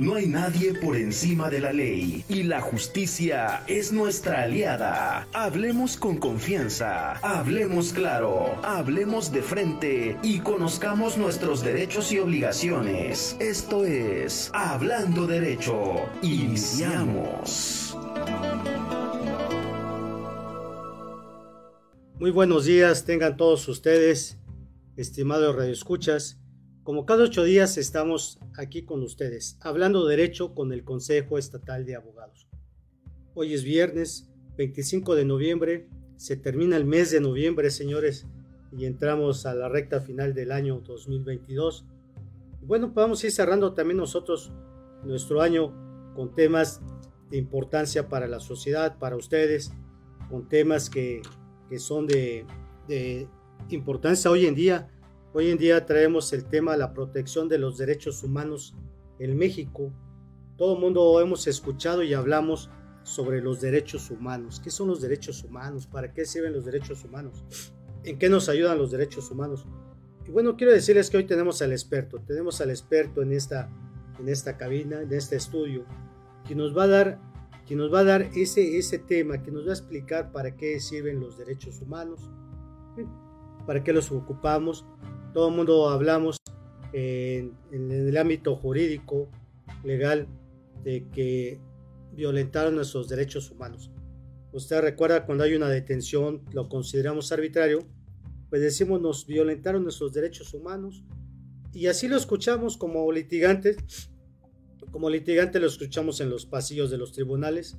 No hay nadie por encima de la ley y la justicia es nuestra aliada. Hablemos con confianza, hablemos claro, hablemos de frente y conozcamos nuestros derechos y obligaciones. Esto es Hablando Derecho. Iniciamos. Muy buenos días, tengan todos ustedes, estimados radioescuchas. Como cada ocho días estamos aquí con ustedes, hablando derecho con el Consejo Estatal de Abogados. Hoy es viernes 25 de noviembre, se termina el mes de noviembre, señores, y entramos a la recta final del año 2022. Y bueno, vamos a ir cerrando también nosotros nuestro año con temas de importancia para la sociedad, para ustedes, con temas que que son de, importancia hoy en día. Hoy en día traemos el tema de la protección de los derechos humanos en México. Todo el mundo hemos escuchado y hablamos sobre los derechos humanos. ¿Qué son los derechos humanos? ¿Para qué sirven los derechos humanos? ¿En qué nos ayudan los derechos humanos? Y bueno, quiero decirles que hoy tenemos al experto, tenemos al experto en esta, en esta cabina, en este estudio, que nos va a dar que nos va a dar ese, ese tema, que nos va a explicar para qué sirven los derechos humanos, para qué los ocupamos. Todo el mundo hablamos en, el ámbito jurídico, legal, de que violentaron nuestros derechos humanos. Usted recuerda cuando hay una detención, lo consideramos arbitrario, pues decimos nos violentaron nuestros derechos humanos y así lo escuchamos como litigantes como litigante lo escuchamos en los pasillos de los tribunales,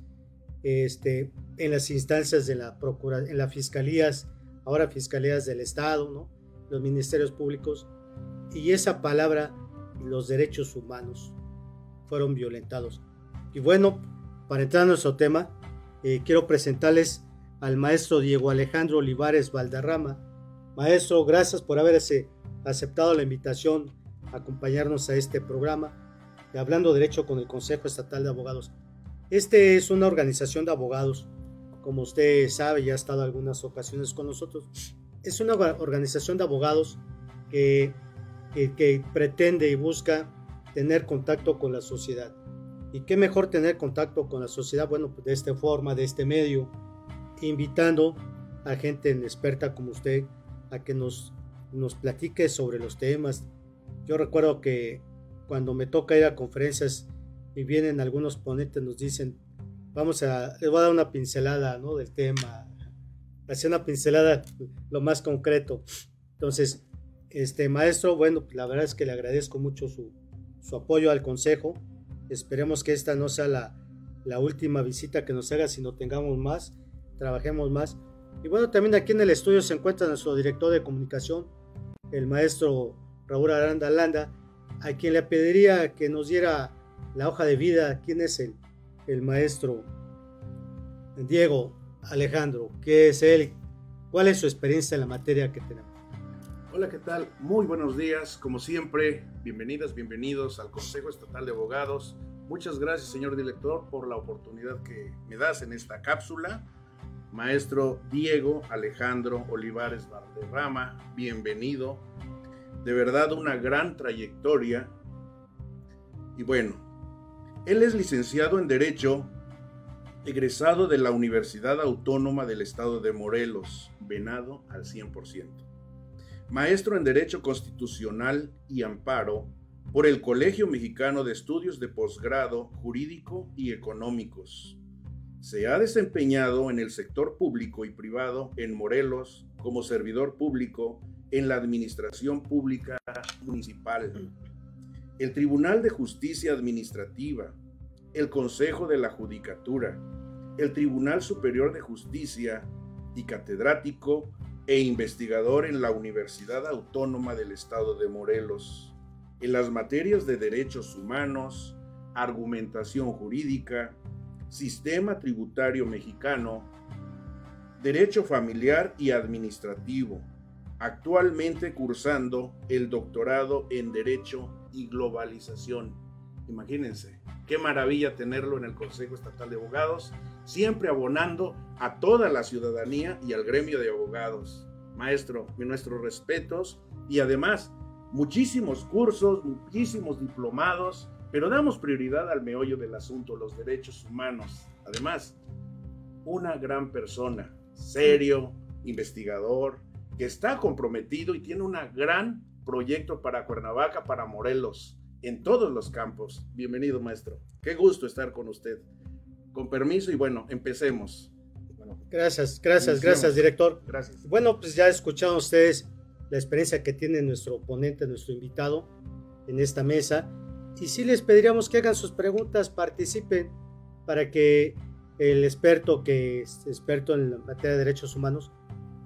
este, en las instancias de la procura, en las fiscalías, ahora fiscalías del Estado, ¿no? Los ministerios públicos, y esa palabra, los derechos humanos, fueron violentados. Y bueno, para entrar en nuestro tema, eh, quiero presentarles al maestro Diego Alejandro Olivares Valderrama. Maestro, gracias por haber aceptado la invitación a acompañarnos a este programa Hablando Derecho con el Consejo Estatal de Abogados. Este es una organización de abogados, como usted sabe, ya ha estado algunas ocasiones con nosotros. Es una organización de abogados que, que, pretende y busca tener contacto con la sociedad. ¿Y qué mejor tener contacto con la sociedad? Bueno, pues de esta forma, de este medio, invitando a gente experta como usted a que nos, nos platique sobre los temas. Yo recuerdo que cuando me toca ir a conferencias y vienen algunos ponentes, nos dicen, vamos a, les voy a dar una pincelada ¿no? del tema, hacer una pincelada lo más concreto. Entonces, este maestro, bueno, la verdad es que le agradezco mucho su, su apoyo al consejo. Esperemos que esta no sea la, la última visita que nos haga, sino tengamos más, trabajemos más. Y bueno, también aquí en el estudio se encuentra nuestro director de comunicación, el maestro Raúl Aranda Landa, a quien le pediría que nos diera la hoja de vida, quién es el, el maestro Diego Alejandro, qué es él, cuál es su experiencia en la materia que tenemos. Hola, ¿qué tal? Muy buenos días, como siempre, bienvenidas, bienvenidos al Consejo Estatal de Abogados. Muchas gracias, señor director, por la oportunidad que me das en esta cápsula. Maestro Diego Alejandro Olivares Valderrama, bienvenido de verdad una gran trayectoria. Y bueno, él es licenciado en Derecho, egresado de la Universidad Autónoma del Estado de Morelos, venado al 100%. Maestro en Derecho Constitucional y Amparo por el Colegio Mexicano de Estudios de Posgrado Jurídico y Económicos. Se ha desempeñado en el sector público y privado en Morelos como servidor público en la Administración Pública Municipal, el Tribunal de Justicia Administrativa, el Consejo de la Judicatura, el Tribunal Superior de Justicia y catedrático e investigador en la Universidad Autónoma del Estado de Morelos, en las materias de derechos humanos, argumentación jurídica, sistema tributario mexicano, derecho familiar y administrativo, actualmente cursando el doctorado en Derecho y Globalización. Imagínense, qué maravilla tenerlo en el Consejo Estatal de Abogados, siempre abonando a toda la ciudadanía y al gremio de abogados. Maestro, nuestros respetos y además muchísimos cursos, muchísimos diplomados pero damos prioridad al meollo del asunto, los derechos humanos. Además, una gran persona, serio, investigador, que está comprometido y tiene un gran proyecto para Cuernavaca, para Morelos, en todos los campos. Bienvenido, maestro. Qué gusto estar con usted. Con permiso y bueno, empecemos. gracias, gracias, gracias, director. Gracias. Bueno, pues ya escucharon ustedes la experiencia que tiene nuestro ponente, nuestro invitado en esta mesa. Y sí les pediríamos que hagan sus preguntas, participen para que el experto que es experto en la materia de derechos humanos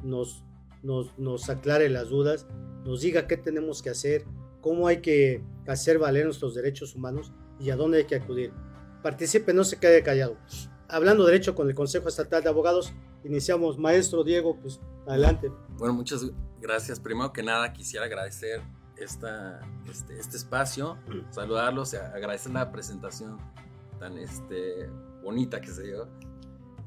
nos, nos, nos aclare las dudas, nos diga qué tenemos que hacer, cómo hay que hacer valer nuestros derechos humanos y a dónde hay que acudir. Participe, no se quede callado. Hablando de derecho con el Consejo Estatal de Abogados, iniciamos. Maestro Diego, pues adelante. Bueno, muchas gracias. Primero que nada, quisiera agradecer esta, este, este espacio, saludarlos, agradecer la presentación tan este, bonita que se dio.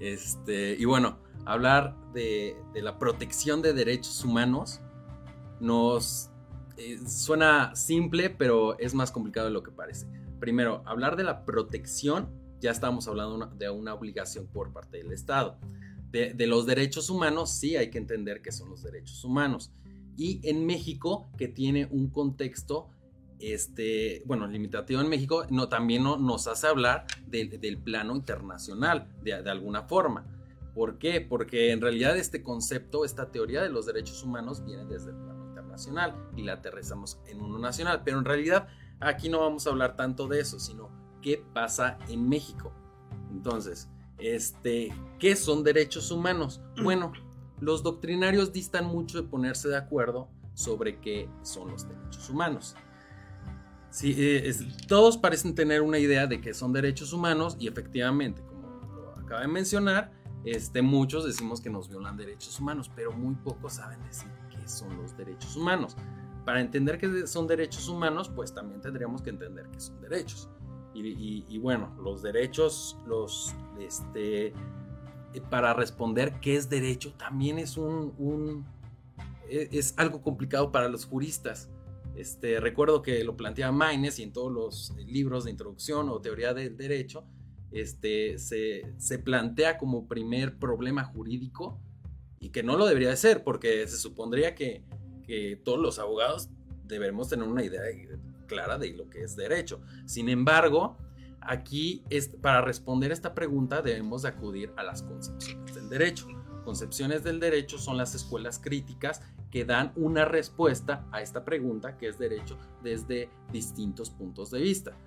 Este, y bueno, hablar de, de la protección de derechos humanos nos eh, suena simple, pero es más complicado de lo que parece. Primero, hablar de la protección, ya estamos hablando de una obligación por parte del Estado. De, de, los derechos humanos, sí hay que entender que son los derechos humanos. Y en México, que tiene un contexto, este, bueno, limitativo en México, no, también no, nos hace hablar del plano internacional, de, de alguna forma. ¿Por qué? Porque en realidad este concepto, esta teoría de los derechos humanos viene desde el internacional y la aterrizamos en uno nacional. Pero en realidad aquí no vamos a hablar tanto de eso, sino qué pasa en México. Entonces, este, ¿qué son derechos humanos? Bueno, los doctrinarios distan mucho de ponerse de acuerdo sobre qué son los derechos humanos. Sí, eh, todos parecen tener una idea de qué son derechos humanos y efectivamente, como lo acaba de mencionar, este, muchos decimos que nos violan derechos humanos, pero muy pocos saben decir son los derechos humanos. Para entender qué son derechos humanos, pues también tendríamos que entender qué son derechos. Y, bueno, los derechos, los, este, eh, para responder qué es derecho, también es un, e, es algo complicado para los juristas. Este, recuerdo que lo planteaba Maynes y en todos los libros de introducción o teoría del derecho, este, se, se, plantea como primer problema jurídico y que no lo debería de ser, porque se supondría que, todos los abogados debemos tener una idea clara de lo que es derecho. Sin embargo, aquí es, para responder esta pregunta debemos de acudir a las concepciones del derecho. Concepciones del derecho son las escuelas críticas que dan una respuesta a esta pregunta que es derecho desde distintos puntos de vista.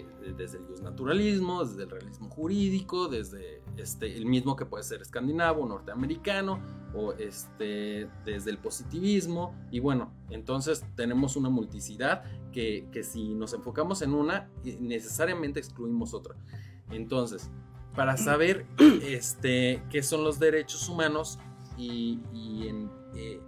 Eh, desde el naturalismo, desde el realismo jurídico, desde este, el mismo que puede ser escandinavo, norteamericano, o este, desde el positivismo. Y bueno, entonces tenemos una multicidad que, que si nos enfocamos en una, eh, necesariamente excluimos otra. Entonces, para saber este, qué son los derechos humanos y, en, eh,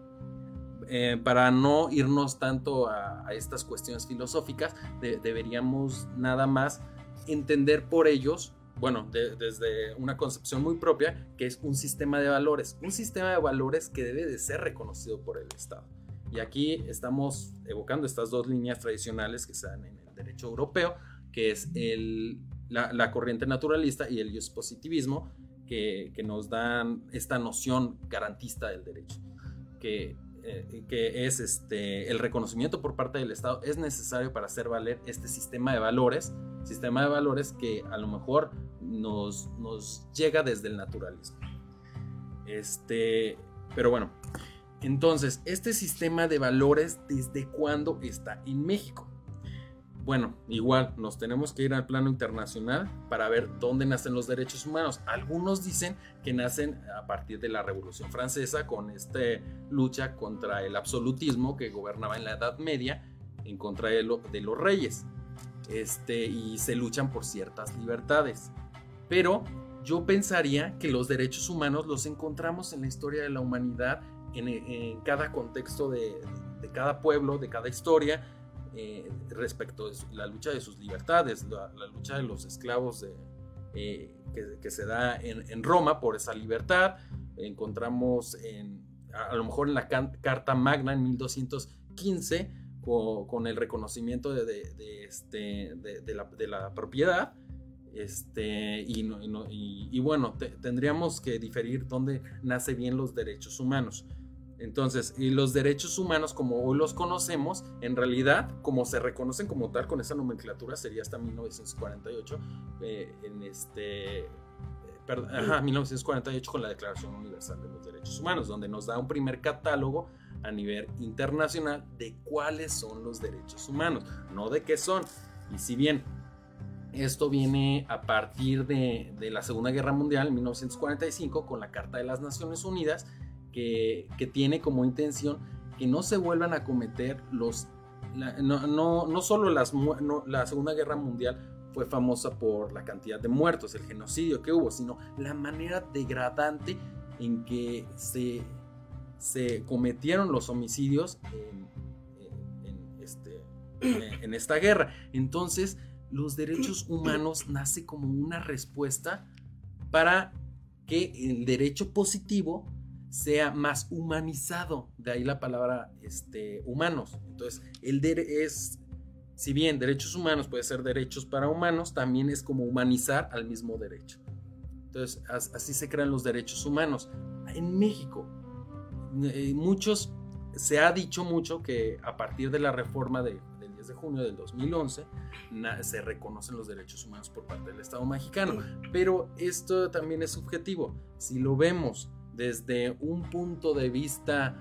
eh, para no irnos tanto a, estas cuestiones filosóficas, deberíamos nada más entender por ellos, bueno, desde una concepción muy propia, que es un sistema de valores, un sistema de valores que debe de ser reconocido por el Estado. Y aquí estamos evocando estas dos líneas tradicionales que dan en el derecho europeo, que es el, la, corriente naturalista y el positivismo, que, que nos dan esta noción garantista del derecho, que eh, que es este, el reconocimiento por parte del Estado, es necesario para hacer valer este sistema de valores, sistema de valores que a lo mejor nos, nos llega desde el naturalismo. Este, pero bueno, entonces, este sistema de valores, ¿desde cuándo está en México? Bueno, igual nos tenemos que ir al plano internacional para ver dónde nacen los derechos humanos. Algunos dicen que nacen a partir de la Revolución Francesa con esta lucha contra el absolutismo que gobernaba en la Edad Media en contra de, los reyes. Este, y se luchan por ciertas libertades. Pero yo pensaría que los derechos humanos los encontramos en la historia de la humanidad, en, cada contexto de, de cada pueblo, de cada historia, eh, respecto de la lucha de sus libertades, la, lucha de los esclavos eh, que, se da en, Roma por esa libertad. Encontramos en, a, lo mejor en la Carta Magna en 1215 con, el reconocimiento de, este, de, la, propiedad. Este, y, bueno, tendríamos que diferir dónde nace bien los derechos humanos. Entonces, y los derechos humanos, como hoy los conocemos, en realidad, como se reconocen como tal con esa nomenclatura, sería hasta 1948, eh, en este, eh, ajá, 1948 con la Declaración Universal de los Derechos Humanos, donde nos da un primer catálogo a nivel internacional de cuáles son los derechos humanos, no de qué son. Y si bien esto viene a partir de, de la Segunda Guerra Mundial, en 1945, con la Carta de las Naciones Unidas, que, tiene como intención que no se vuelvan a cometer los... no, no, no, solo las, la Segunda Guerra Mundial fue famosa por la cantidad de muertos, el genocidio que hubo, sino la manera degradante en que se, se cometieron los homicidios en, este, en esta guerra. Entonces, los derechos humanos nace como una respuesta para que el derecho positivo sea más humanizado, de ahí la palabra este, humanos. Entonces, el es, si bien derechos humanos puede ser derechos para humanos, también es como humanizar al mismo derecho. Entonces, así se crean los derechos humanos. En México, eh, muchos, se ha dicho mucho que a partir de la reforma del 10 de junio del 2011, se reconocen los derechos humanos por parte del Estado mexicano. Pero esto también es subjetivo. Si lo vemos desde un punto de vista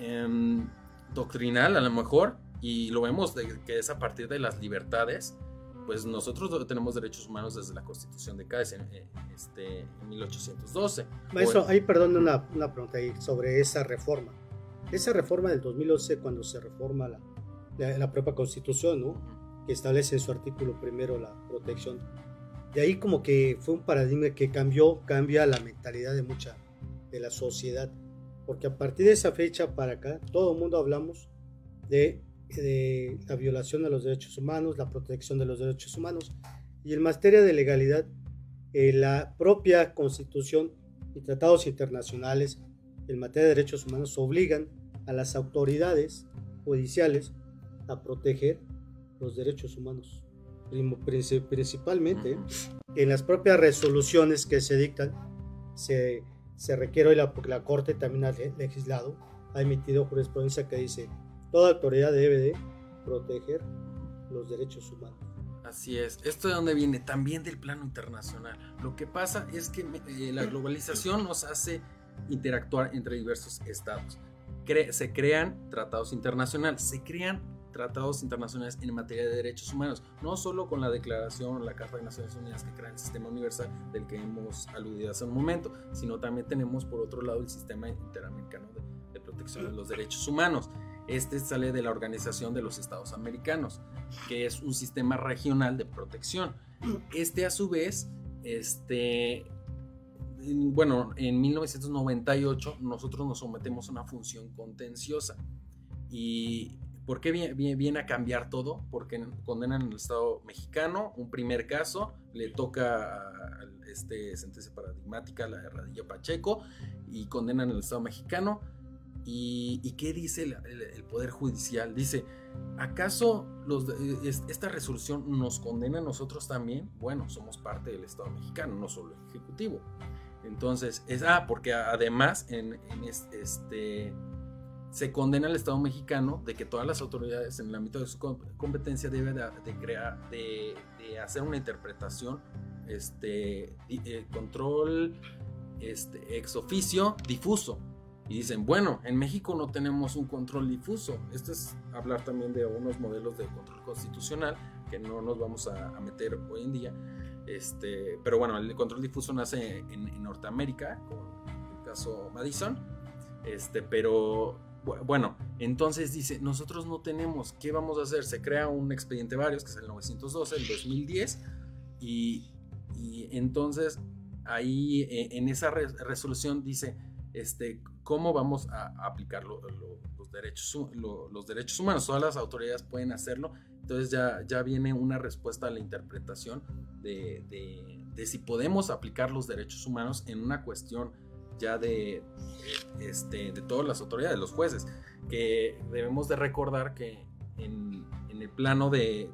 em, doctrinal a lo mejor, y lo vemos que es a partir de las libertades, pues nosotros tenemos derechos humanos desde la Constitución de Cádiz en, este, 1812. Maestro, ahí perdón una, una, pregunta ahí sobre esa reforma. Esa reforma del 2011, cuando se reforma la, la, propia Constitución, ¿no? que establece en su artículo primero la protección, de ahí como que fue un paradigma que cambió, cambia la mentalidad de mucha de la sociedad. Porque a partir de esa fecha para acá, todo el mundo hablamos de, la violación de los derechos humanos, la protección de los derechos humanos. Y en materia de legalidad, eh, la propia constitución y tratados internacionales en materia de derechos humanos obligan a las autoridades judiciales a proteger los derechos humanos. Principalmente en las propias resoluciones que se dictan, se se requiere hoy la, porque la Corte también ha legislado, ha emitido jurisprudencia que dice, toda autoridad debe de proteger los derechos humanos. Así es, esto de dónde viene también del plano internacional. Lo que pasa es que eh, la globalización nos hace interactuar entre diversos estados. se crean tratados internacionales, se crean tratados internacionales en materia de derechos humanos, no solo con la declaración, la Carta de Naciones Unidas que crea el sistema universal del que hemos aludido hace un momento, sino también tenemos por otro lado el sistema interamericano de, protección de los derechos humanos. Este sale de la Organización de los Estados Americanos, que es un sistema regional de protección. Este a su vez, este, bueno, en 1998 nosotros nos sometemos a una función contenciosa y ¿Por qué viene, a cambiar todo? Porque condenan al Estado mexicano, un primer caso, le toca a este sentencia paradigmática, la de Pacheco, y condenan al Estado mexicano. ¿Y, qué dice el, Poder Judicial? Dice, ¿acaso los, esta resolución nos condena a nosotros también? Bueno, somos parte del Estado mexicano, no solo el Ejecutivo. Entonces, es, ah, porque además en, en este se condena al Estado mexicano de que todas las autoridades en el ámbito de su competencia deben de, crear, de, hacer una interpretación, este, eh, control, este, ex oficio, difuso. Y dicen, bueno, en México no tenemos un control difuso. Esto es hablar también de unos modelos de control constitucional que no nos vamos a, meter hoy en día. Este, pero bueno, el control difuso nace en, en Norteamérica, con el caso Madison. Este, pero bueno, entonces dice, nosotros no tenemos, ¿qué vamos a hacer? Se crea un expediente varios, que es el 912, el 2010, y, entonces ahí eh, en esa resolución dice, este, ¿cómo vamos a, aplicar los, derechos, los derechos humanos? Todas las autoridades pueden hacerlo, entonces ya, ya viene una respuesta a la interpretación de, de si podemos aplicar los derechos humanos en una cuestión ya de, este, de todas las autoridades, los jueces, que debemos de recordar que el plano de,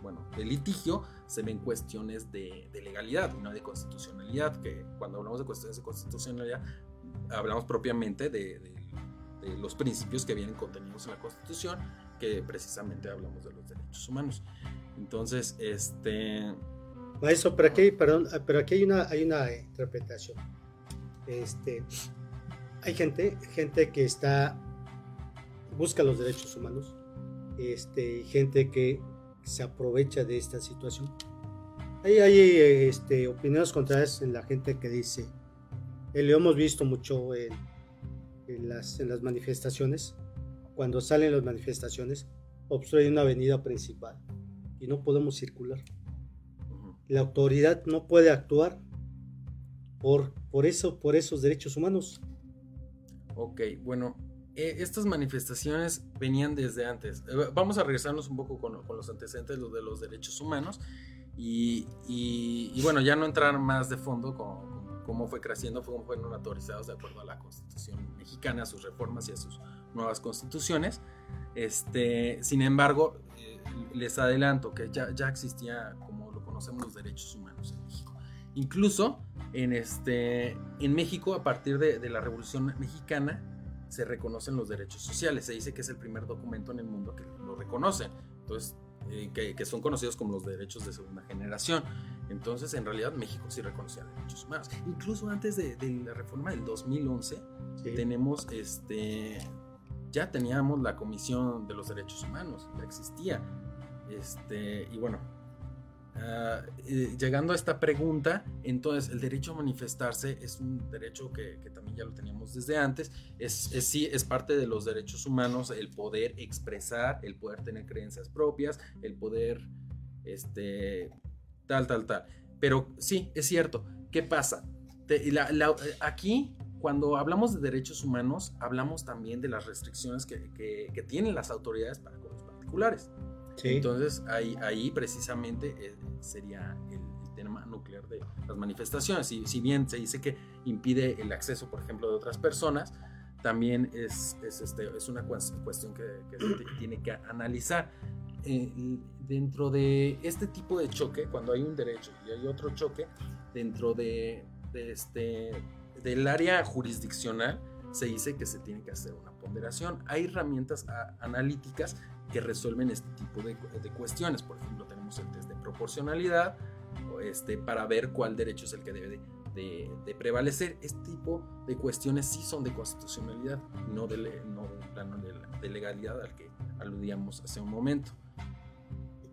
bueno, de litigio se ven cuestiones de, legalidad no de constitucionalidad, que cuando hablamos de cuestiones de constitucionalidad hablamos propiamente de, de los principios que vienen contenidos en la Constitución, que precisamente hablamos de los derechos humanos. Entonces, este... Maestro, pero aquí, perdón, pero aquí hay una, hay una interpretación. Este, hay gente, gente que está, busca los derechos humanos, este, gente que se aprovecha de esta situación. Hay, hay este, opiniones contrarias en la gente que dice, eh, lo hemos visto mucho en, en, las, en las manifestaciones, cuando salen las manifestaciones, obstruyen una avenida principal y no podemos circular. La autoridad no puede actuar por, por, eso, por esos derechos humanos. Ok, bueno, eh, estas manifestaciones venían desde antes. Eh, vamos a regresarnos un poco con, con los antecedentes de los derechos humanos y, y, bueno, ya no entrar más de fondo con, cómo fue creciendo, cómo fueron autorizados de acuerdo a la Constitución mexicana, a sus reformas y a sus nuevas constituciones. Este, sin embargo, eh, les adelanto que ya, ya existía, como lo conocemos, los derechos humanos en México. Incluso en, este, en México, a partir de, de la Revolución Mexicana, se reconocen los derechos sociales. Se dice que es el primer documento en el mundo que lo reconoce. Entonces, eh, que, son conocidos como los derechos de segunda generación. Entonces, en realidad, México sí reconocía derechos humanos. Incluso antes de, la reforma del 2011, tenemos este. Ya teníamos la Comisión de los Derechos Humanos, ya existía. Este, y bueno, Ah, llegando a esta pregunta, entonces el derecho a manifestarse es un derecho que, también ya lo teníamos desde antes, es, es, sí, es parte de los derechos humanos el poder expresar, el poder tener creencias propias, el poder, este, tal, tal, tal. Pero sí, es cierto, ¿qué pasa? aquí, cuando hablamos de derechos humanos, hablamos también de las restricciones que, que tienen las autoridades para con los particulares. Entonces ahí, ahí precisamente eh, sería el, tema nuclear de las manifestaciones. Si, si bien se dice que impide el acceso, por ejemplo, de otras personas, también es, es, este, es una cuestión que, que se tiene que analizar. Eh, dentro de este tipo de choque, cuando hay un derecho y hay otro choque, dentro de, de este, del área jurisdiccional, se dice que se tiene que hacer una ponderación. Hay herramientas analíticas que resuelven este tipo de, cuestiones. Por ejemplo, tenemos el test de proporcionalidad este, para ver cuál derecho es el que debe de, prevalecer. Este tipo de cuestiones sí son de constitucionalidad, no de, no plano de, legalidad al que aludíamos hace un momento.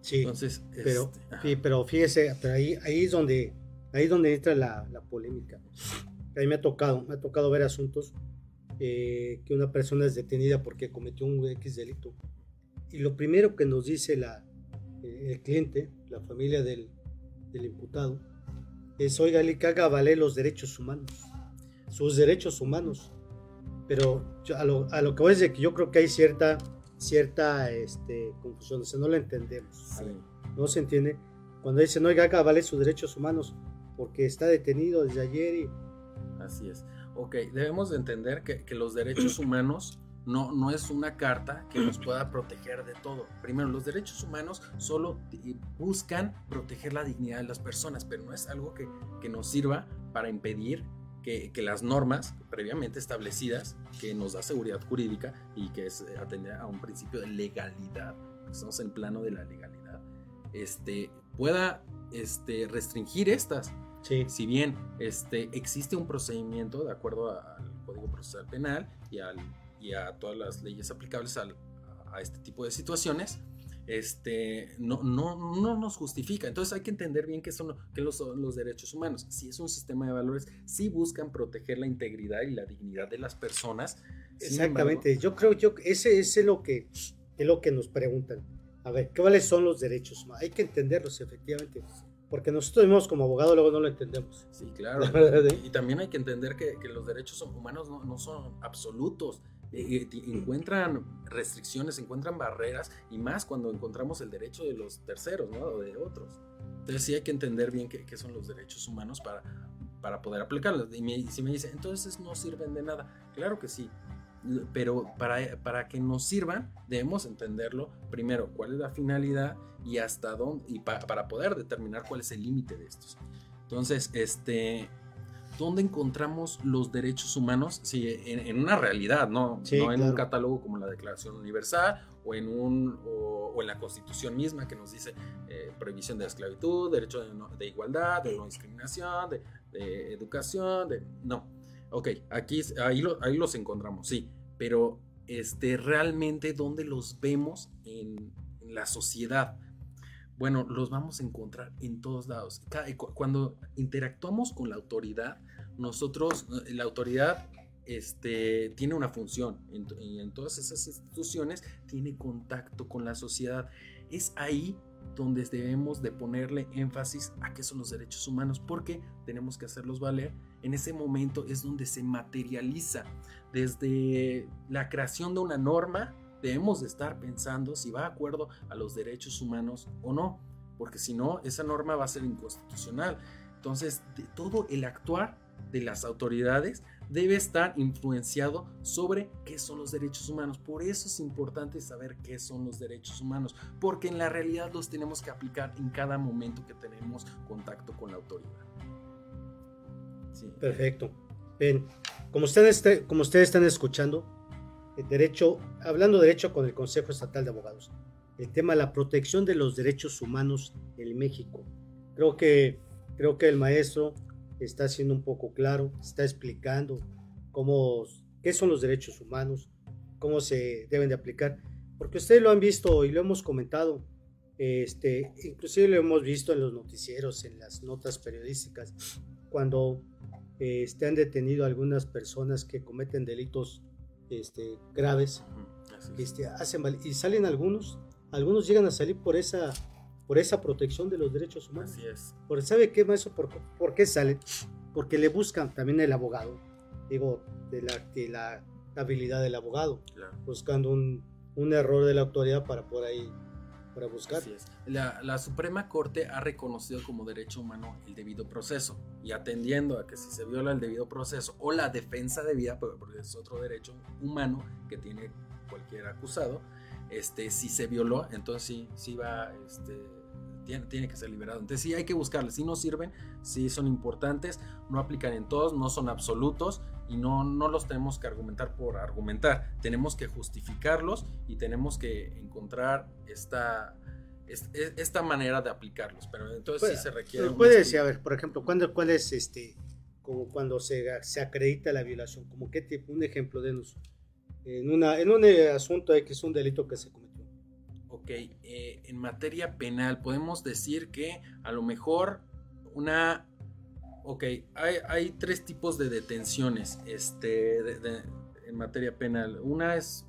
Sí, Entonces, pero, este, pero fíjese, pero ahí, ahí es donde, ahí donde entra la, la polémica. A mí me ha tocado, me ha tocado ver asuntos eh, que una persona es detenida porque cometió un X delito y lo primero que nos dice la, el cliente, la familia del, del imputado, es, oiga, que haga valer los derechos humanos, sus derechos humanos. Pero a, lo, a, lo, que voy a decir que yo creo que hay cierta, cierta este, confusión, o sea, no la entendemos. no se entiende. Cuando dicen, oiga, haga valer sus derechos humanos, porque está detenido desde ayer y... Así es. Ok, debemos de entender que, que los derechos humanos no, no es una carta que nos pueda proteger de todo. Primero, los derechos humanos solo buscan proteger la dignidad de las personas, pero no es algo que, nos sirva para impedir que, las normas previamente establecidas, que nos da seguridad jurídica y que es atender a un principio de legalidad, estamos en el plano de la legalidad, este, pueda este, restringir estas. Si bien este, existe un procedimiento de acuerdo al Código Procesal Penal y al y a todas las leyes aplicables a, este tipo de situaciones, este, no, no, no nos justifica. Entonces hay que entender bien qué son, qué son los derechos humanos. Si es un sistema de valores, sí buscan proteger la integridad y la dignidad de las personas. Exactamente, yo creo que ese, es lo que, es lo que nos preguntan. A ver, ¿cuáles son los derechos humanos? Hay que entenderlos efectivamente. Porque nosotros mismos como abogados luego no lo entendemos. Sí, claro. y también hay que entender que, que los derechos humanos no, no son absolutos eh, eh, encuentran restricciones, encuentran barreras y más cuando encontramos el derecho de los terceros, ¿no? O de otros. Entonces sí hay que entender bien qué, son los derechos humanos para, para poder aplicarlos. Y si me dicen, entonces no sirven de nada. Claro que sí. pero para, para que nos sirvan debemos entenderlo primero cuál es la finalidad y hasta dónde y para poder determinar cuál es el límite de estos. Entonces, este, ¿dónde encontramos los derechos humanos? Sí, en, una realidad, no, no en un catálogo como la Declaración Universal o en, un, o, en la Constitución misma que nos dice eh, prohibición de la esclavitud, derecho de, igualdad, de no discriminación, de, de educación, de... No, ok, aquí ahí, ahí los encontramos, sí, pero este, realmente dónde los vemos en, la sociedad. Bueno, los vamos a encontrar en todos lados. Cuando interactuamos con la autoridad, nosotros, eh, la autoridad este, tiene una función y en todas esas instituciones tiene contacto con la sociedad. Es ahí donde debemos de ponerle énfasis a qué son los derechos humanos, porque tenemos que hacerlos valer. En ese momento es donde se materializa desde la creación de una norma, debemos de estar pensando si va de acuerdo a los derechos humanos o no, porque si no, esa norma va a ser inconstitucional. Entonces, todo el actuar de las autoridades debe estar influenciado sobre qué son los derechos humanos. Por eso es importante saber qué son los derechos humanos, porque en la realidad los tenemos que aplicar en cada momento que tenemos contacto con la autoridad. Perfecto. Bien, como ustedes, como ustedes están escuchando, el derecho, hablando de derecho con el Consejo Estatal de Abogados, el tema de la protección de los derechos humanos en México. Creo que, creo que el maestro está siendo un poco claro, está explicando cómo, qué son los derechos humanos, cómo se deben de aplicar, porque ustedes lo han visto y lo hemos comentado, este, inclusive lo hemos visto en los noticieros, en las notas periodísticas, cuando este, han detenido a algunas personas que cometen delitos este, graves, este, hacen, y salen algunos, algunos llegan a salir por esa por esa protección de los derechos humanos. Así es. Porque sabe qué eso por, por, qué salen, porque le buscan también el abogado, digo, de la, de la habilidad del abogado, buscando un, un, error de la autoridad para por ahí para buscar. Así es. La, la, Suprema Corte ha reconocido como derecho humano el debido proceso y atendiendo a que si se viola el debido proceso o la defensa de vida, porque es otro derecho humano que tiene cualquier acusado, este, si se violó, entonces sí, sí va, este, tiene, que ser liberado. Entonces sí hay que buscarles, si no sirven, si son importantes, no aplican en todos, no son absolutos y no, no los tenemos que argumentar por argumentar, tenemos que justificarlos y tenemos que encontrar esta, esta manera de aplicarlos, pero entonces sí se requiere... Puede decir, a ver, por ejemplo, ¿cuándo, ¿cuál es este, como cuando se, se acredita la violación? ¿Como qué tipo? Un ejemplo, denos. En, una, en un eh, asunto que es un delito que se cometió Ok, eh, en materia penal podemos decir que a lo mejor una... Ok, hay, tres tipos de detenciones este, en materia penal. Una es,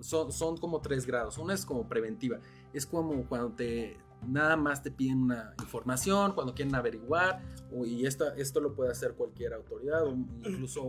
son, son como tres grados. Una es como preventiva. Es como cuando te, nada más te piden una información, cuando quieren averiguar, y esto, lo puede hacer cualquier autoridad, incluso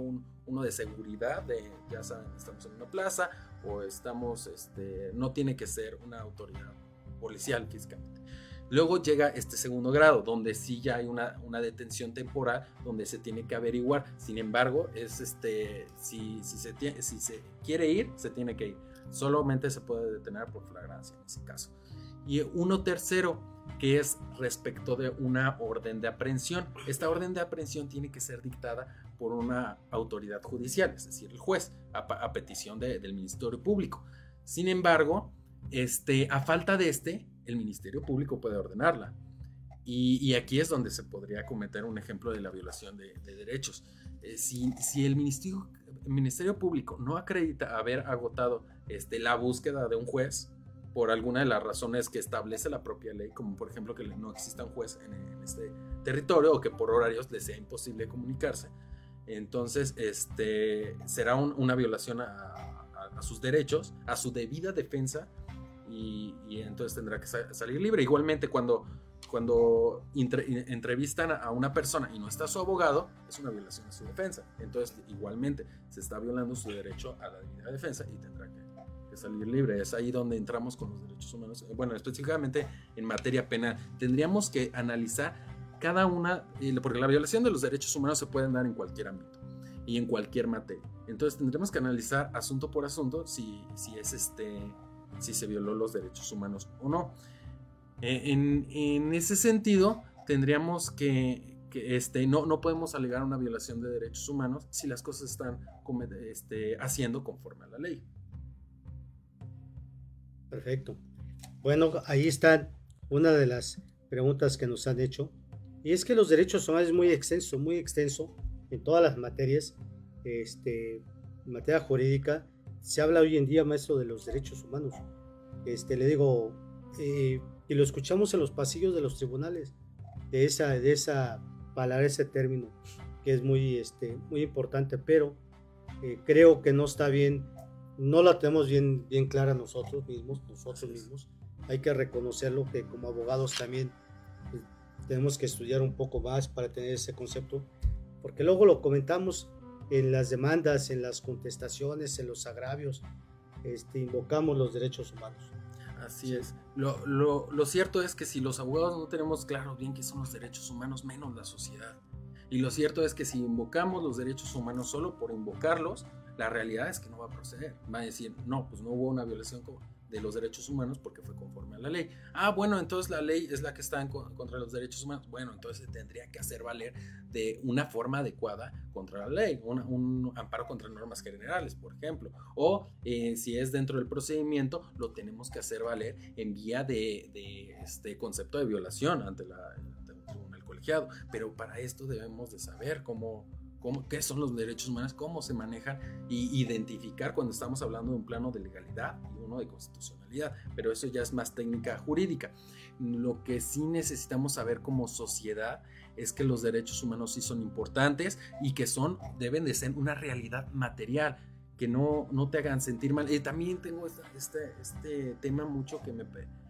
uno de seguridad, ya saben, estamos en una plaza o estamos, este, no tiene que ser una autoridad policial físicamente. Luego llega este segundo grado, donde sí ya hay una, una, detención temporal, donde se tiene que averiguar. Sin embargo, es este, si, si, se si se quiere ir, se tiene que ir. Solamente se puede detener por flagrancia en ese caso y uno tercero que es respecto de una orden de aprehensión. Esta orden de aprehensión tiene que ser dictada por una autoridad judicial, es decir, el juez, a, petición del Ministerio Público. Sin embargo, este, a falta de este, el Ministerio Público puede ordenarla. Y, aquí es donde se podría cometer un ejemplo de la violación de, derechos. Eh, si, si el, ministerio, el Ministerio Público no acredita haber agotado este, la búsqueda de un juez, por alguna de las razones que establece la propia ley, como por ejemplo que no exista un juez en, este territorio o que por horarios le sea imposible comunicarse. Entonces, este, será una violación a, sus derechos, a su debida defensa y, entonces tendrá que salir libre. Igualmente, cuando, cuando entrevistan a una persona y no está su abogado, es una violación a su defensa. Entonces, igualmente, se está violando su derecho a la debida defensa y tendrá que salir libre. Es ahí donde entramos con los derechos humanos. Bueno, específicamente en materia penal. Tendríamos que analizar cada una, porque la violación de los derechos humanos se pueden dar en cualquier ámbito. y en cualquier materia. Entonces tendremos que analizar asunto por asunto si, si es este, si se violó los derechos humanos o no. Eh, en, en, ese sentido, tendríamos que, este, no, no podemos alegar una violación de derechos humanos si las cosas están este, haciendo conforme a la ley. Perfecto. Bueno, ahí está una de las preguntas que nos han hecho. Y es que los derechos humanos es muy extenso, muy extenso en todas las materias. Este, en materia jurídica se habla hoy en día, maestro, de los derechos humanos. Este, le digo, eh, y lo escuchamos en los pasillos de los tribunales, de esa, de esa palabra, ese término, que es muy, este, muy importante, pero eh, creo que no está bien, no la tenemos bien, bien clara nosotros mismos, nosotros mismos. Hay que reconocerlo que como abogados también pues, tenemos que estudiar un poco más para tener ese concepto, porque luego lo comentamos en las demandas, en las contestaciones, en los agravios, este, invocamos los derechos humanos. Así es. Lo, lo, lo, cierto es que si los abogados no tenemos claro bien qué son los derechos humanos, menos la sociedad. Y lo cierto es que si invocamos los derechos humanos solo por invocarlos, la realidad es que no va a proceder. Va a decir, no, pues no hubo una violación de los derechos humanos porque fue conforme a la ley. Ah, bueno, entonces la ley es la que está en contra de los derechos humanos. Bueno, entonces tendría que hacer valer de una forma adecuada contra la ley, un amparo contra normas generales, por ejemplo. O eh, si es dentro del procedimiento, lo tenemos que hacer valer en vía de, este concepto de violación ante la, pero para esto debemos de saber cómo, cómo, qué son los derechos humanos, cómo se manejan y identificar cuando estamos hablando de un plano de legalidad y uno de constitucionalidad, pero eso ya es más técnica jurídica. Lo que sí necesitamos saber como sociedad es que los derechos humanos sí son importantes y que son, deben de ser una realidad material, que no, no te hagan sentir mal. Y también tengo este, este, este tema mucho que me,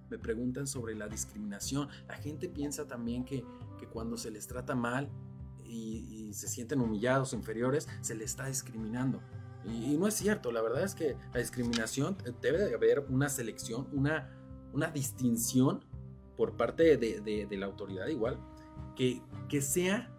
me preguntan sobre la discriminación. La gente piensa también que que cuando se les trata mal y, se sienten humillados inferiores, se les está discriminando. Y, no es cierto, la verdad es que la discriminación eh, debe de haber una selección, una, una distinción por parte de, de, la autoridad igual, que, que sea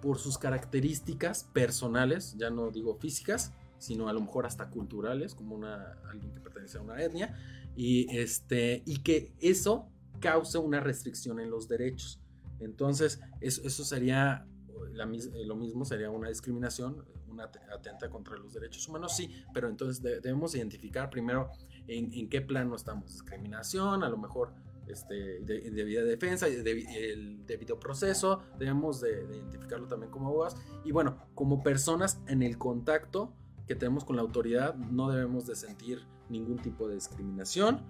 por sus características personales, ya no digo físicas, sino a lo mejor hasta culturales, como una, alguien que pertenece a una etnia, y, este, y que eso cause una restricción en los derechos. Entonces, eso, sería eh, lo mismo, sería una discriminación, una atenta contra los derechos humanos, sí, pero entonces debemos identificar primero en, qué plano estamos. Discriminación, a lo mejor este, de, debida defensa, el debido proceso, debemos de, identificarlo también como abogados. Y bueno, como personas en el contacto que tenemos con la autoridad, no debemos de sentir ningún tipo de discriminación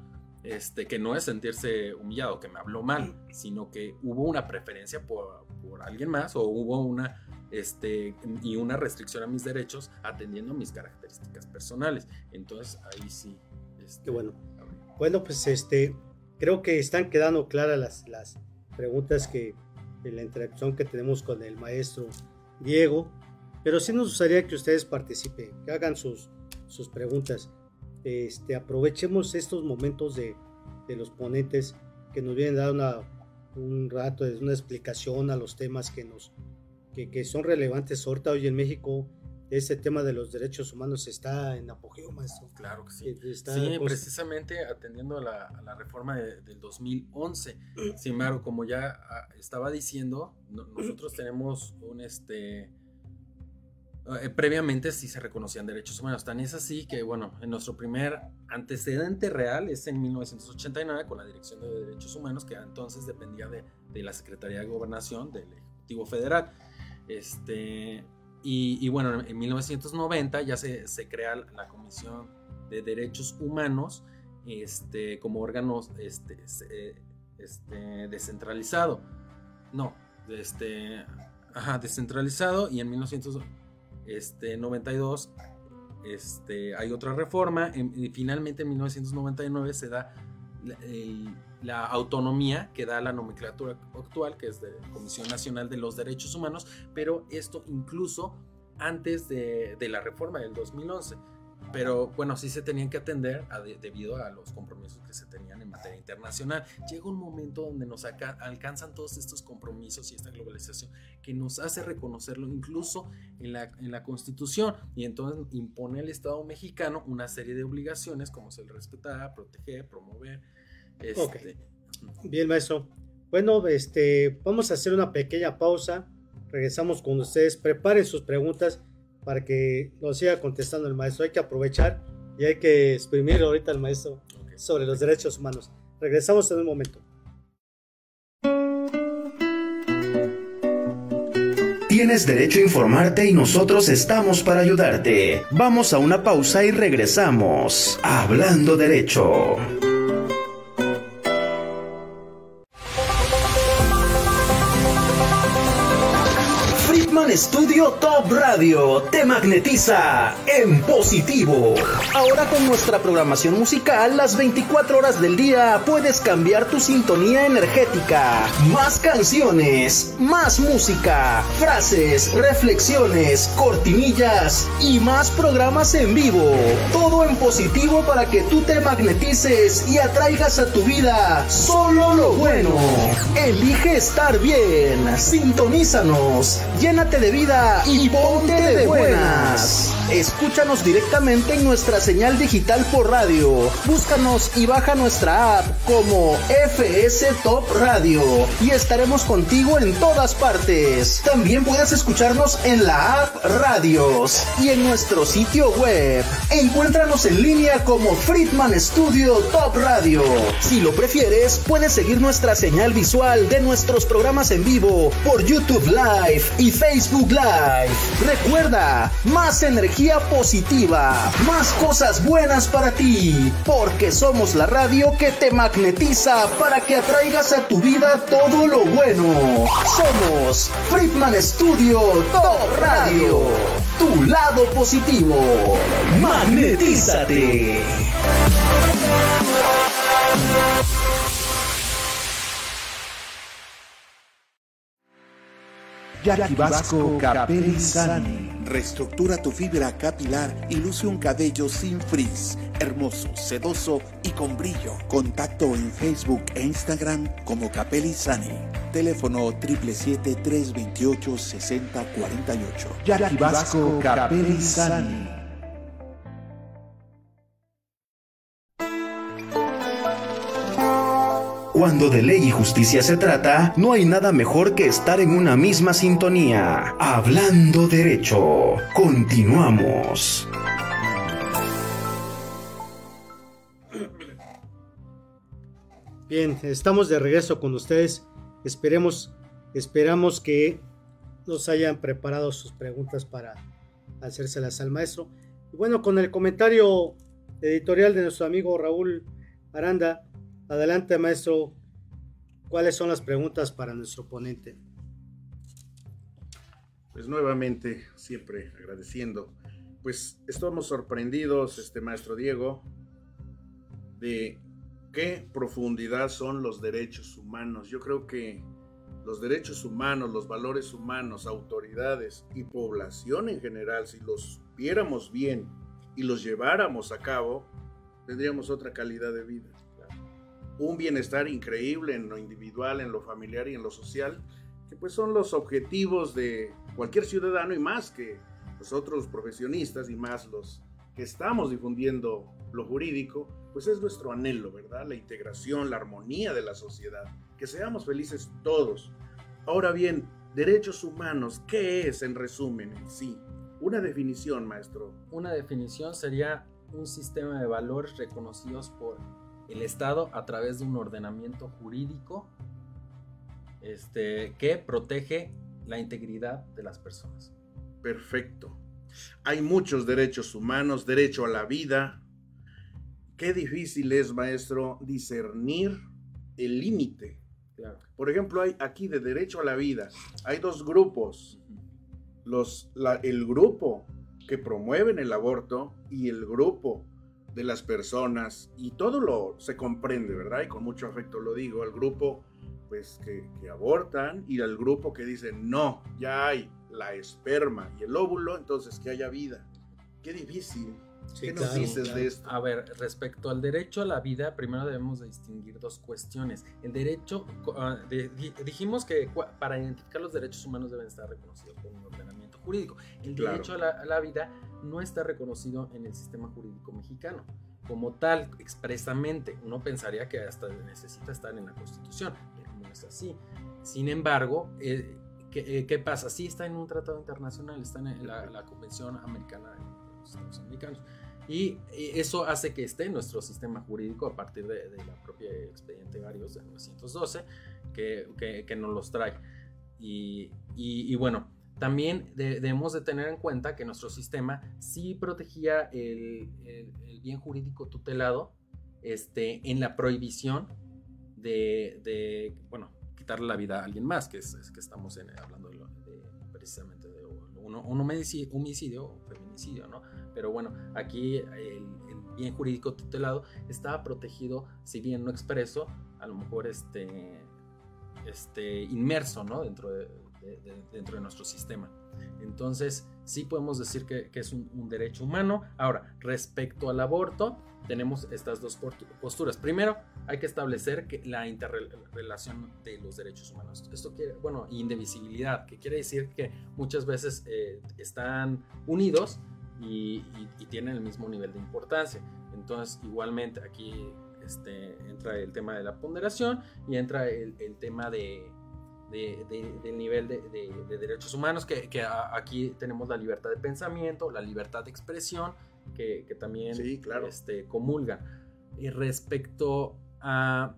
este, que no es sentirse humillado, que me habló mal, sino que hubo una preferencia por, por alguien más o hubo una, este, y una restricción a mis derechos atendiendo mis características personales. Entonces ahí sí. Este, Qué bueno. Bueno, pues este, creo que están quedando claras las, las preguntas que en la interacción que tenemos con el maestro Diego, pero sí nos gustaría que ustedes participen, que hagan sus, sus preguntas este, aprovechemos estos momentos de, los ponentes que nos vienen a dar un rato, de una explicación a los temas que, nos, que, son relevantes. Ahorita hoy en México ese tema de los derechos humanos está en apogeo, maestro. Claro que sí. sí, precisamente atendiendo a la, reforma del 2011. Sin embargo, como ya ah, estaba diciendo, nosotros tenemos un, este, eh, previamente sí se reconocían derechos humanos. Tan es así que, bueno, en nuestro primer antecedente real es en 1989 con la Dirección de Derechos Humanos, que entonces dependía de, la Secretaría de Gobernación del Ejecutivo Federal. Este, y, bueno, en 1990 ya se, crea la Comisión de Derechos Humanos este, como órgano este, este, descentralizado. No, este, ajá, descentralizado y en 1990 este, 92 este, hay otra reforma y finalmente en 1999 se da la, autonomía que da la nomenclatura actual, que es de Comisión Nacional de los Derechos Humanos, pero esto incluso antes de, la reforma del 2011. Pero bueno, sí se tenían que atender debido a los compromisos que se tenían en materia internacional. Llega un momento donde nos alcanzan todos estos compromisos y esta globalización que nos hace reconocerlo incluso en la, en la Constitución y entonces impone al Estado mexicano una serie de obligaciones como es el respetar, proteger, promover. Este, Bien, maestro. Bueno, este, vamos a hacer una pequeña pausa. Regresamos con ustedes. Preparen sus preguntas para que nos siga contestando el maestro. Hay que aprovechar y hay que exprimir ahorita al maestro sobre los derechos humanos. Regresamos en un momento. Tienes derecho a informarte y nosotros estamos para ayudarte. Vamos a una pausa y regresamos. Hablando derecho. Radio te magnetiza en positivo. Ahora con nuestra programación musical, las 24 horas del día puedes cambiar tu sintonía energética. Más canciones, más música, frases, reflexiones, cortinillas y más programas en vivo. Todo en positivo para que tú te magnetices y atraigas a tu vida solo lo bueno. Elige estar bien. Sintonízanos. Llénate de vida y ponte de buenas. Escúchanos directamente en nuestra señal digital por radio. Búscanos y baja nuestra app como FS Top Radio y estaremos contigo en todas partes. También puedes escucharnos en la app Radios y en nuestro sitio web. Encuéntranos en línea como Friedman Studio Top Radio. Si lo prefieres, puedes seguir nuestra señal visual de nuestros programas en vivo por YouTube Live y Facebook Live. Recuerda, más energía positiva, más cosas buenas para ti, porque somos la radio que te magnetiza para que atraigas a tu vida todo lo bueno. Somos Friedman Studio Top Radio, tu lado positivo. Magnetízate. Jackie Vasco Capelli Reestructura tu fibra capilar y luce un cabello sin frizz, hermoso, sedoso y con brillo. Contacto en Facebook e Instagram como Capelli Sani. Teléfono 777-328-6048. Jackie Vasco Capelli Sani. Cuando de ley y justicia se trata, no hay nada mejor que estar en una misma sintonía. Hablando derecho. Continuamos. Bien, estamos de regreso con ustedes. Esperemos, esperamos que nos hayan preparado sus preguntas para hacérselas al maestro. Y bueno, con el comentario editorial de nuestro amigo Raúl Aranda, Adelante, maestro. ¿Cuáles son las preguntas para nuestro ponente? Pues nuevamente, siempre agradeciendo. Pues estamos sorprendidos, este maestro Diego, de qué profundidad son los derechos humanos. Yo creo que los derechos humanos, los valores humanos, autoridades y población en general, si los viéramos bien y los lleváramos a cabo, tendríamos otra calidad de vida un bienestar increíble en lo individual, en lo familiar y en lo social, que pues son los objetivos de cualquier ciudadano y más que nosotros profesionistas y más los que estamos difundiendo lo jurídico, pues es nuestro anhelo, ¿verdad? La integración, la armonía de la sociedad, que seamos felices todos. Ahora bien, derechos humanos, ¿qué es en resumen sí? Una definición, maestro. Una definición sería un sistema de valores reconocidos por el Estado a través de un ordenamiento jurídico este, que protege la integridad de las personas. Perfecto. Hay muchos derechos humanos, derecho a la vida. Qué difícil es, maestro, discernir el límite. Por ejemplo, hay aquí de derecho a la vida, hay dos grupos. Los, el grupo que promueven el aborto y el grupo de las personas y todo lo se comprende, ¿verdad? Y con mucho afecto lo digo, al grupo pues que, abortan y al grupo que dicen no, ya hay la esperma y el óvulo, entonces que haya vida. Qué difícil, Sí, ¿Qué nos dices de esto? A ver, respecto al derecho a la vida, primero debemos de distinguir dos cuestiones. El derecho, ah, dijimos que para identificar los derechos humanos deben estar reconocidos por un ordenamiento jurídico. El derecho a la, vida no está reconocido en el sistema jurídico mexicano como tal, expresamente. Uno pensaría que hasta necesita estar en la Constitución, pero no es así. Sin embargo, eh, ¿qué, ¿qué, pasa? Sí está en un tratado internacional, está en la, Convención Americana de los Estados Americanos. Y eso hace que esté en nuestro sistema jurídico a partir de, la propia expediente varios de 1912 que, que, que nos los trae. Y, y, bueno, también debemos de tener en cuenta que nuestro sistema sí protegía el, bien jurídico tutelado este, en la prohibición de, de, bueno, quitarle la vida a alguien más, que es, que estamos hablando de, precisamente de un, un homicidio o feminicidio, ¿no? Pero bueno, aquí el, bien jurídico tutelado estaba protegido, si bien no expreso, a lo mejor este, este, inmerso, ¿no? Dentro de, dentro de nuestro sistema. Entonces, sí podemos decir que, es un, derecho humano. Ahora, respecto al aborto, tenemos estas dos posturas. Primero, hay que establecer que la interrelación de los derechos humanos. Esto quiere, bueno, indivisibilidad, que quiere decir que muchas veces eh, están unidos y, tienen el mismo nivel de importancia. Entonces, igualmente aquí este, entra el tema de la ponderación y entra el tema de, del nivel de, derechos humanos, que, aquí tenemos la libertad de pensamiento, la libertad de expresión, que, también este, comulgan. Y respecto a,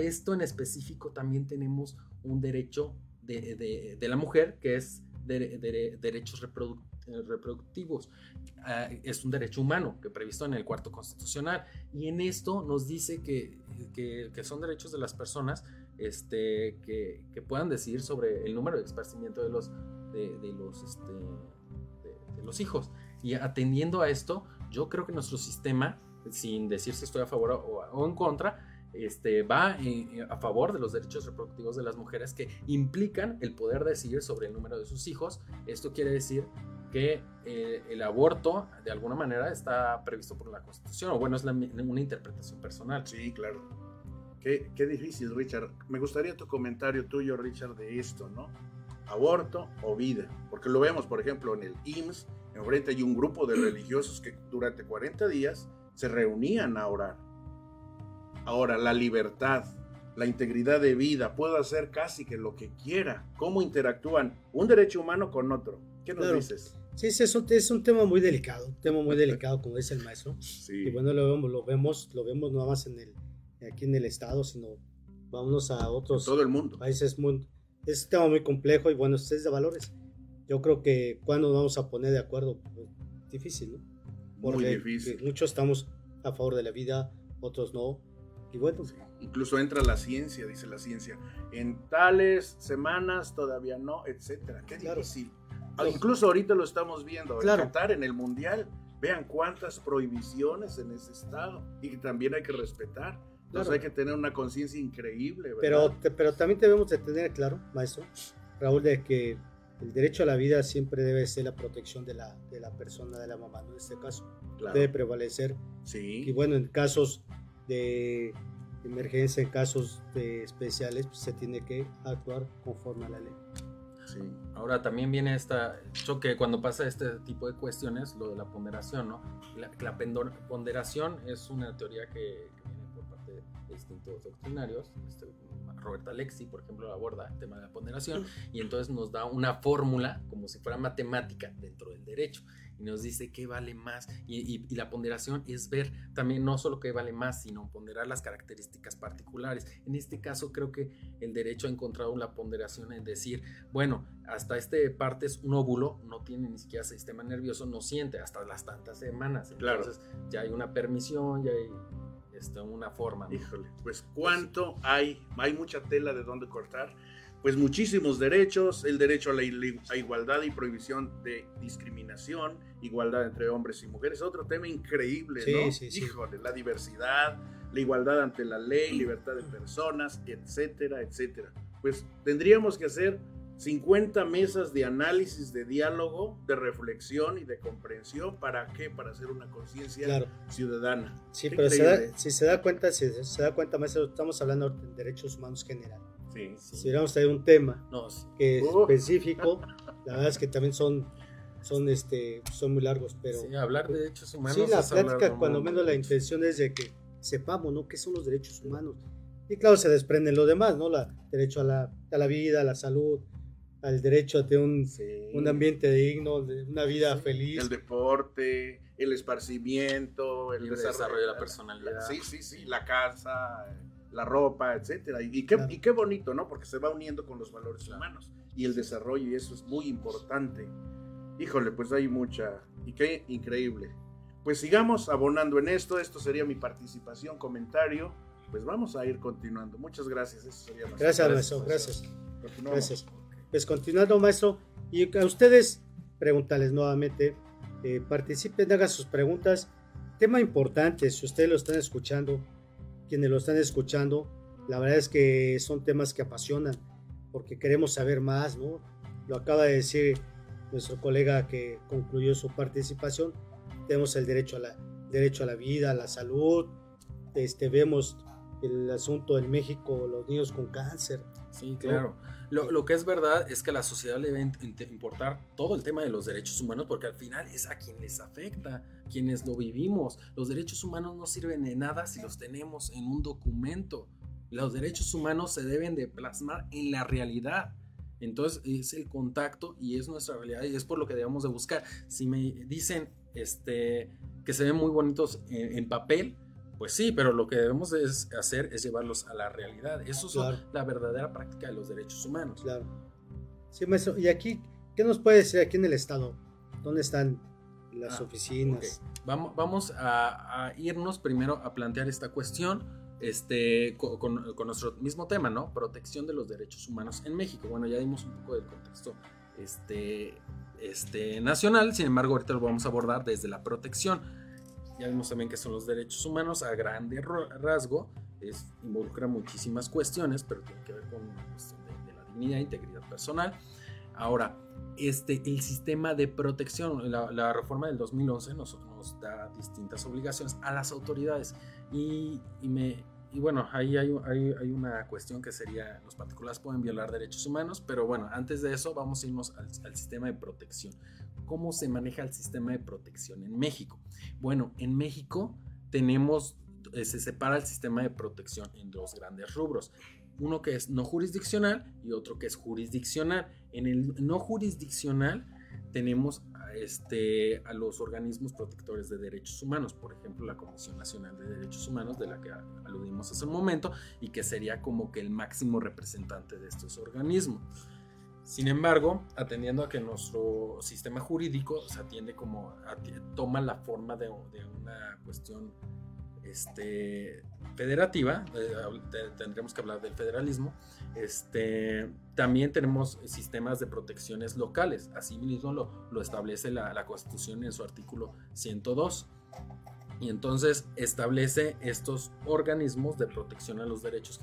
esto en específico, también tenemos un derecho de, la mujer, que es derechos reproductivos. Ah, es un derecho humano que previsto en el cuarto constitucional. Y en esto nos dice que, que son derechos de las personas este, que, que, puedan decidir sobre el número de esparcimiento de los, de, de los, este, de, los hijos. Y atendiendo a esto, yo creo que nuestro sistema, sin decir si estoy a favor o, en contra, este, va a favor de los derechos reproductivos de las mujeres que implican el poder decidir sobre el número de sus hijos. Esto quiere decir que eh, el aborto de alguna manera está previsto por la Constitución, o bueno, es una interpretación personal. Sí, claro. Qué, difícil, Richard. Me gustaría tu comentario tuyo, Richard, de esto, ¿no? Aborto o vida. Porque lo vemos, por ejemplo, en el IMSS, enfrente hay un grupo de religiosos que durante 40 días se reunían a orar. Ahora, la libertad, la integridad de vida, puedo hacer casi que lo que quiera. ¿Cómo interactúan un derecho humano con otro? ¿Qué nos dices? Sí, es un, es un tema muy delicado, un tema muy delicado, como dice el maestro. Sí. Y bueno, lo vemos, lo vemos, lo vemos nada más en el, aquí en el estado, sino vámonos a otros todo el mundo. países. Muy, es un tema muy complejo y bueno, es de valores. Yo creo que cuando nos vamos a poner de acuerdo, pues, difícil, ¿no? muy difícil. Muchos estamos a favor de la vida, otros no. Y bueno. Incluso entra la ciencia, dice la ciencia. En tales semanas todavía no, etcétera. Qué difícil. Ah, incluso ahorita lo estamos viendo. Claro. En Qatar, en el Mundial, vean cuántas prohibiciones en ese estado y que también hay que respetar. Entonces hay que tener una conciencia increíble. Pero, pero también debemos de tener claro, maestro, Raúl, de que el derecho a la vida siempre debe ser la protección de la, de la persona, de la mamá, en este caso. Debe prevalecer. Sí. Y bueno, en casos de emergencia, en casos de especiales, pues, se tiene que actuar conforme a la ley. Sí. Ahora también viene esta choque cuando pasa este tipo de cuestiones, lo de la ponderación, ¿no? La, la ponderación es una teoría que, distintos doctrinarios. Este, Roberta Alexi, por ejemplo, aborda el tema de la ponderación y entonces nos da una fórmula como si fuera matemática dentro del derecho y nos dice qué vale más. Y, la ponderación es ver también no solo qué vale más, sino ponderar las características particulares. En este caso creo que el derecho ha encontrado la ponderación en decir, bueno, hasta este parte es un óvulo, no tiene ni siquiera sistema nervioso, no siente hasta las tantas semanas. Entonces ya hay una permisión, ya hay este, una forma. Híjole, pues cuánto hay, hay mucha tela de dónde cortar. Pues muchísimos derechos, el derecho a la igualdad y prohibición de discriminación, igualdad entre hombres y mujeres, otro tema increíble, ¿no? Sí, Híjole, la diversidad, la igualdad ante la ley, libertad de personas, etcétera, etcétera. Pues tendríamos que hacer 50 mesas de análisis, de diálogo, de reflexión y de comprensión. ¿Para qué? Para hacer una conciencia Claro. ciudadana. Sí, pero se da- si se da cuenta, si se da cuenta, maestro, estamos hablando de derechos humanos general. Sí. Sí. Si hubiéramos traído un tema No, sí. que es Uh. específico, la verdad es que también son, son, este, son muy largos, pero Sí, hablar de derechos humanos. sí, la plática, cuando menos la intención es de que sepamos, ¿no? ¿Qué son los derechos humanos? Y claro, se desprenden lo demás, ¿no? La derecho a la, a la vida, a la salud, al derecho a tener un, Sí. un ambiente digno, de una vida feliz. El deporte, el esparcimiento, el Libre desarrollo de la personalidad. Sí, sí, sí, la casa, la ropa, etcétera. Y, y qué, Claro. y qué bonito, ¿no? Porque se va uniendo con los valores humanos y el desarrollo, y eso es muy importante. Híjole, pues hay mucha. Y qué increíble. Pues sigamos abonando en esto. Esto sería mi participación, comentario. Pues vamos a ir continuando. Muchas gracias. Eso sería más. Gracias, Gracias, gracias. Continuamos. Gracias. Pues continuando, maestro, y a ustedes preguntarles nuevamente, eh, participen, hagan sus preguntas. Tema importante, si ustedes lo están escuchando, quienes lo están escuchando, la verdad es que son temas que apasionan, porque queremos saber más, ¿no? Lo acaba de decir nuestro colega que concluyó su participación. Tenemos el derecho a la, derecho a la vida, a la salud. Este, vemos el asunto en México, los niños con cáncer. Sí, claro. Lo, lo que es verdad es que a la sociedad le debe importar todo el tema de los derechos humanos porque al final es a quien les afecta, quienes lo vivimos. Los derechos humanos no sirven de nada si los tenemos en un documento. Los derechos humanos se deben de plasmar en la realidad. Entonces es el contacto y es nuestra realidad y es por lo que debemos de buscar. Si me dicen este, que se ven muy bonitos en, en papel, pues sí, pero lo que debemos de es- hacer es llevarlos a la realidad. Eso es Claro. la verdadera práctica de los derechos humanos. Claro. Sí, maestro. ¿Y aquí qué nos puede decir aquí en el estado? ¿Dónde están las Ah, oficinas? Vamos, vamos a, a irnos primero a plantear esta cuestión este, co- con, con nuestro mismo tema, ¿no? Protección de los derechos humanos en México. Bueno, ya dimos un poco del contexto este, este, nacional, sin embargo, ahorita lo vamos a abordar desde la protección. Ya vimos también que son los derechos humanos a grande rasgo, es, involucra muchísimas cuestiones, pero tiene que ver con una cuestión de, de la dignidad e integridad personal. Ahora, este, el sistema de protección, la, la reforma del 2011 nos, nos da distintas obligaciones a las autoridades y, y me, y bueno, ahí hay, hay, hay una cuestión que sería, los particulares pueden violar derechos humanos, pero bueno, antes de eso vamos a irnos al, al sistema de protección. ¿Cómo se maneja el sistema de protección en México? Bueno, en México tenemos, eh, se separa el sistema de protección en dos grandes rubros. Uno que es no jurisdiccional y otro que es jurisdiccional. En el no jurisdiccional tenemos este, a los organismos protectores de derechos humanos, por ejemplo la Comisión Nacional de Derechos Humanos, de la que aludimos hace un momento, y que sería como que el máximo representante de estos organismos. Sin embargo, atendiendo a que nuestro sistema jurídico se atiende como, toma la forma de, una cuestión este, federativa, eh, tendremos que hablar del federalismo, este, también tenemos sistemas de protecciones locales, así mismo lo, lo establece la, Constitución en su artículo 102. Y entonces establece estos organismos de protección a los derechos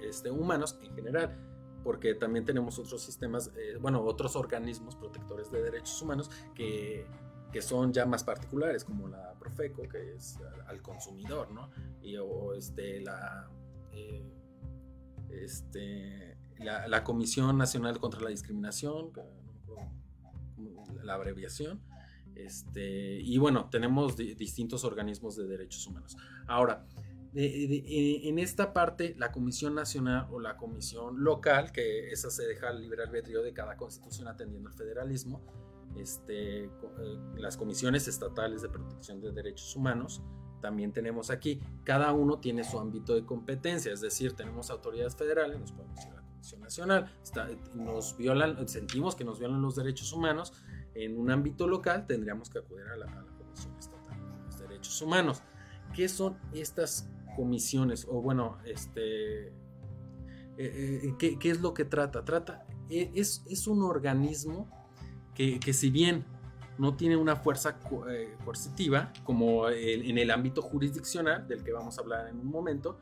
este, humanos en general, porque también tenemos otros sistemas, eh, bueno, otros organismos protectores de derechos humanos que, que son ya más particulares, como la Profeco, que es al- consumidor, ¿no? Y, o este, la, eh, este, la, Comisión Nacional contra la Discriminación, la abreviación, este, y bueno, tenemos di- distintos organismos de derechos humanos. Ahora, de- en- esta parte, la Comisión Nacional o la Comisión Local, que esa se deja al libre albedrío de cada constitución atendiendo al federalismo, este, eh, las comisiones estatales de protección de derechos humanos, también tenemos aquí, cada uno tiene su ámbito de competencia, es decir, tenemos autoridades federales, nos podemos ir a la Comisión Nacional, nos violan, sentimos que nos violan los derechos humanos, en un ámbito local tendríamos que acudir a la, a la Comisión Estatal de los Derechos Humanos. ¿Qué son estas comisiones? O bueno, este, eh, eh, ¿qué, es lo que trata? Trata, eh, es, es un organismo que, que si bien no tiene una fuerza eh, coercitiva, como en el ámbito jurisdiccional, del que vamos a hablar en un momento,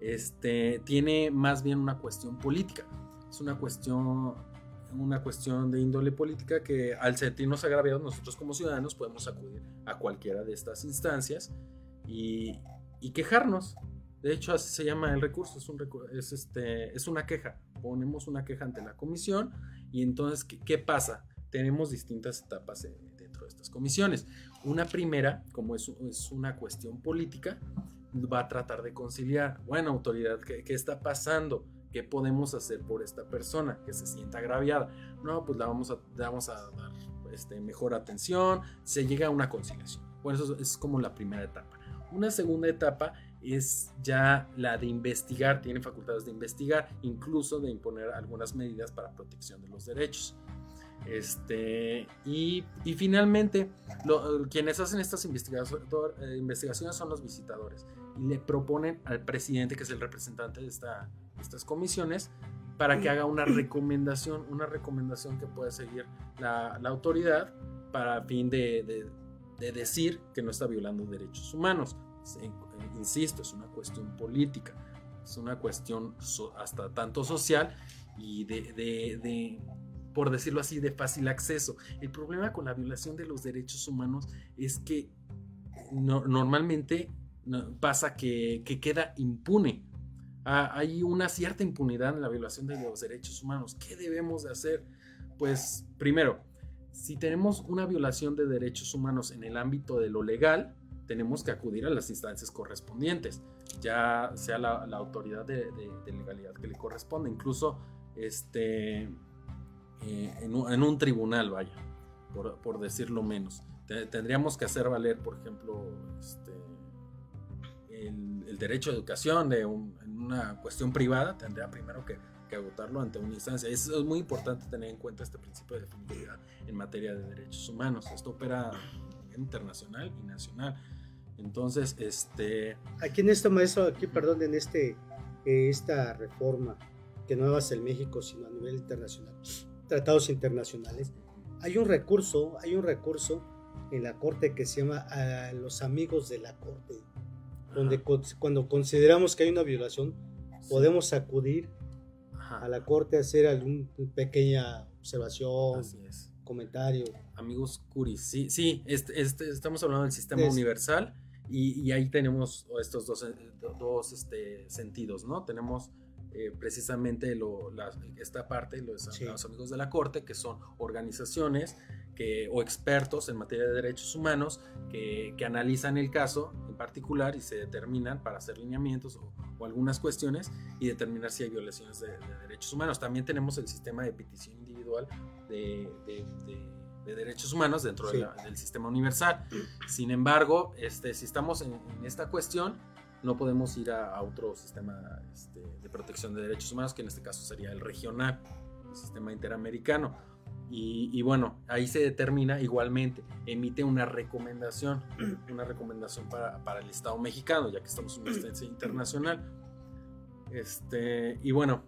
este, tiene más bien una cuestión política. Es una cuestión una cuestión de índole política que al sentirnos agraviados nosotros como ciudadanos podemos acudir a cualquiera de estas instancias y, y quejarnos. De hecho, así se llama el recurso, es, un es, este, es una queja. Ponemos una queja ante la comisión y entonces, ¿qué, pasa? Tenemos distintas etapas dentro de estas comisiones. Una primera, como es, una cuestión política, va a tratar de conciliar. Bueno, autoridad, ¿qué, ¿qué, está pasando? ¿Qué podemos hacer por esta persona que se sienta agraviada? No, pues la vamos a, vamos a dar este, mejor atención, se llega a una conciliación. Bueno, eso es como la primera etapa. Una segunda etapa es ya la de investigar, tiene facultades de investigar, incluso de imponer algunas medidas para protección de los derechos. Este, y, y finalmente, quienes hacen estas eh, investigaciones son los visitadores y le proponen al presidente, que es el representante de, esta, estas comisiones, para que haga una recomendación, una recomendación que pueda seguir la, la autoridad para fin de, de, decir que no está violando derechos humanos. Insisto, es una cuestión política, es una cuestión hasta tanto social y de, de por decirlo así, de fácil acceso. El problema con la violación de los derechos humanos es que no, normalmente no, pasa que, que, queda impune. Ah, hay una cierta impunidad en la violación de los derechos humanos. ¿Qué debemos de hacer? Pues primero, si tenemos una violación de derechos humanos en el ámbito de lo legal, tenemos que acudir a las instancias correspondientes, ya sea la, autoridad de, legalidad que le corresponde. Incluso este, eh, en, un, tribunal, vaya, por, decirlo menos. Te, tendríamos que hacer valer, por ejemplo, este, el, derecho a educación de en una cuestión privada, tendría primero que, que agotarlo ante una instancia. Es, es, muy importante tener en cuenta este principio de definitividad en materia de derechos humanos. Esto opera internacional y nacional. Entonces, este... Aquí en esto, maestro, aquí, perdón, en este, eh, esta reforma, que no va a ser México, sino a nivel internacional, tratados internacionales, hay un recurso, hay un recurso en la Corte que se llama a los amigos de la Corte, donde Ajá. cuando consideramos que hay una violación, podemos acudir Ajá. a la Corte a hacer alguna pequeña observación, comentario. Amigos Curis, sí, sí, este, este, estamos hablando del sistema es, universal y, y, ahí tenemos estos dos, dos este, sentidos, ¿no? Tenemos eh, precisamente lo, la, esta parte, los, sí. los, amigos de la Corte, que son organizaciones que, o expertos en materia de derechos humanos que, que, analizan el caso en particular y se determinan para hacer lineamientos o, o algunas cuestiones y determinar si hay violaciones de, de, derechos humanos. También tenemos el sistema de petición individual de, de de derechos humanos dentro sí. de la, del sistema universal. Sin embargo, este, si estamos en, en esta cuestión, no podemos ir a, a otro sistema este, de protección de derechos humanos, que en este caso sería el regional, el sistema interamericano. Y, y, bueno, ahí se determina igualmente, emite una recomendación, una recomendación para, para el Estado mexicano, ya que estamos en una instancia internacional. Este, y bueno,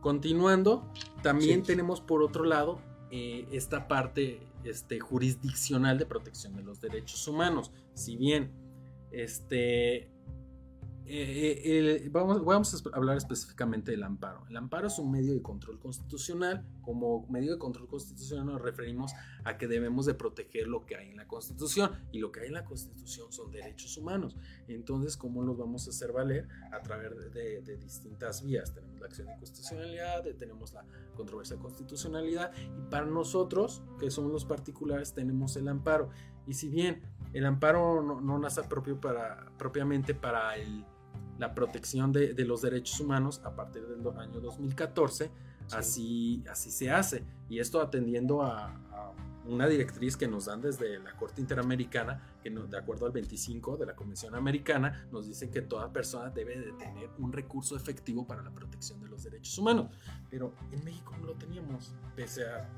continuando, también sí. tenemos por otro lado eh, esta parte este, jurisdiccional de protección de los derechos humanos. Si bien este, eh, eh, vamos, vamos, a hablar específicamente del amparo. El amparo es un medio de control constitucional. Como medio de control constitucional nos referimos a que debemos de proteger lo que hay en la Constitución. Y lo que hay en la Constitución son derechos humanos. Entonces, ¿cómo los vamos a hacer valer? A través de, de, de distintas vías. Tenemos la acción de constitucionalidad, tenemos la controversia de constitucionalidad. Y para nosotros, que somos los particulares, tenemos el amparo. Y si bien el amparo no, no nace propio para, propiamente para el la protección de, de, los derechos humanos a partir del año 2014. Sí. Así, así se hace. Y esto atendiendo a, a, una directriz que nos dan desde la Corte Interamericana, que no, de acuerdo al 25 de la Convención Americana, nos dice que toda persona debe de tener un recurso efectivo para la protección de los derechos humanos. Pero en México no lo teníamos, pese a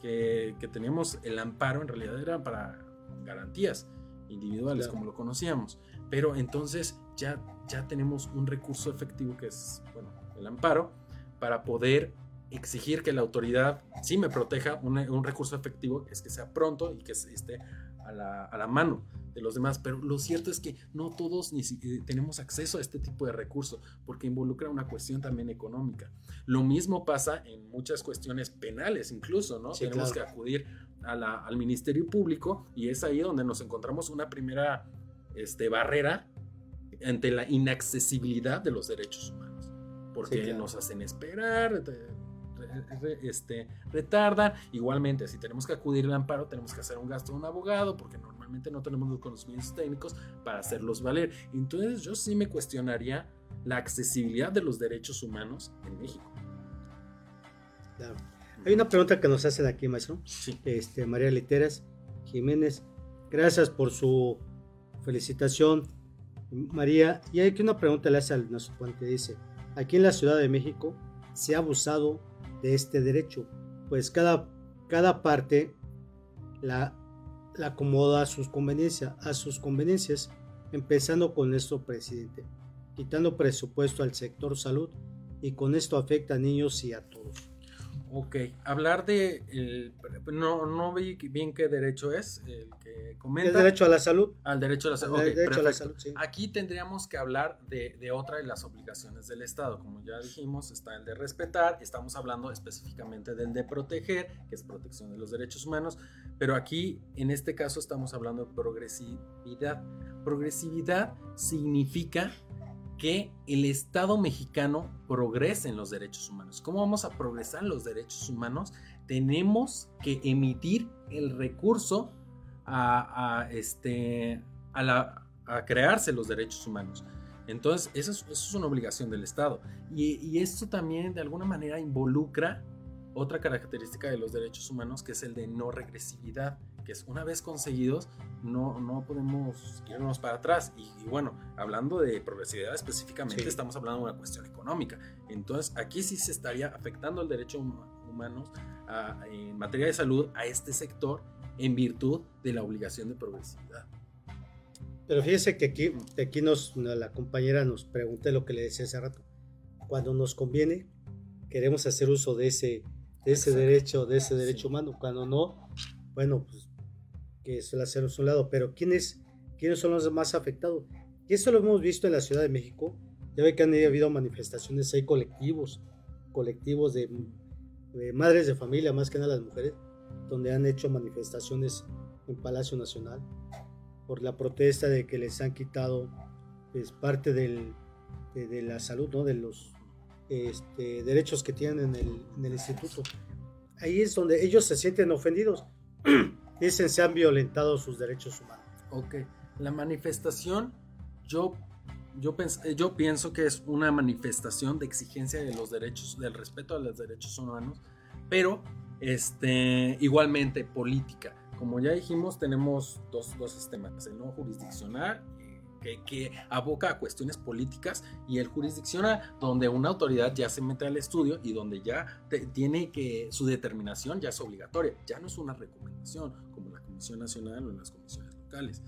que, que teníamos el amparo, en realidad era para garantías individuales, claro. como lo conocíamos. Pero entonces ya, ya tenemos un recurso efectivo que es, bueno, el amparo, para poder exigir que la autoridad sí me proteja, un, un recurso efectivo es que sea pronto y que esté a la, a la mano. de los demás, pero lo cierto es que no todos ni eh, tenemos acceso a este tipo de recursos porque involucra una cuestión también económica. Lo mismo pasa en muchas cuestiones penales incluso, ¿no? tenemos que acudir al Ministerio Público y es ahí donde nos encontramos una primera este, barrera ante la inaccesibilidad de los derechos humanos, porque nos hacen esperar, este, retardan. Igualmente, si tenemos que acudir al amparo, tenemos que hacer un gasto de un abogado, porque normalmente no tenemos los conocimientos técnicos para hacerlos valer. Entonces, yo sí me cuestionaría la accesibilidad de los derechos humanos en México. Hay una pregunta que nos hacen aquí, maestro. Este, María Literas Jiménez, gracias por su felicitación, María. Y hay que una pregunta le hace al nuestro puente, dice, aquí en la Ciudad de México se ha abusado de este derecho, pues cada, cada parte la, la acomoda a sus, conveniencias, a sus conveniencias, empezando con nuestro presidente, quitando presupuesto al sector salud y con esto afecta a niños y a todos. Ok, hablar de. El, no, no vi bien qué derecho es el que comenta. El derecho a la salud. Al derecho a la salud. derecho a la salud sí. Aquí tendríamos que hablar de, de, otra de las obligaciones del Estado. Como ya dijimos, está el de respetar. Estamos hablando específicamente del de proteger, que es protección de los derechos humanos. Pero aquí, en este caso, estamos hablando de progresividad. Progresividad significa que el Estado mexicano progrese en los derechos humanos. ¿Cómo vamos a progresar en los derechos humanos? Tenemos que emitir el recurso a, este, a, crearse los derechos humanos. Entonces, eso es, una obligación del Estado. Y, y, esto también de alguna manera involucra otra característica de los derechos humanos, que es el de no regresividad que es una vez conseguidos, no, no podemos irnos para atrás. Y, bueno, hablando de progresividad específicamente, estamos hablando de una cuestión económica. Entonces, aquí sí se estaría afectando el derecho humano en materia de salud a este sector en virtud de la obligación de progresividad. Pero fíjese que aquí, aquí nos, la compañera nos pregunta lo que le decía hace rato. Cuando nos conviene, queremos hacer uso de ese, de ese derecho, de ese derecho humano. Cuando no, bueno, pues que es el hacer su lado, pero ¿quiénes, ¿quiénes son los más afectados? Y esto lo hemos visto en la Ciudad de México, ya ve que han habido manifestaciones, hay colectivos, colectivos de, madres de familia, más que nada las mujeres, donde han hecho manifestaciones en Palacio Nacional por la protesta de que les han quitado pues, parte del, de, la salud, ¿no? de los este, derechos que tienen en el, en el instituto. Ahí es donde ellos se sienten ofendidos. dicen se han violentado sus derechos humanos. Ok, la manifestación, yo, yo, eh, yo pienso que es una manifestación de exigencia de los derechos, del respeto a los derechos humanos, pero este, igualmente política. Como ya dijimos, tenemos dos, dos sistemas, el no jurisdiccional que, aboca a cuestiones políticas y el jurisdiccional, donde una autoridad ya se mete al estudio y donde ya tiene que su determinación ya es obligatoria, ya no es una recomendación como la Comisión Nacional o las comisiones locales.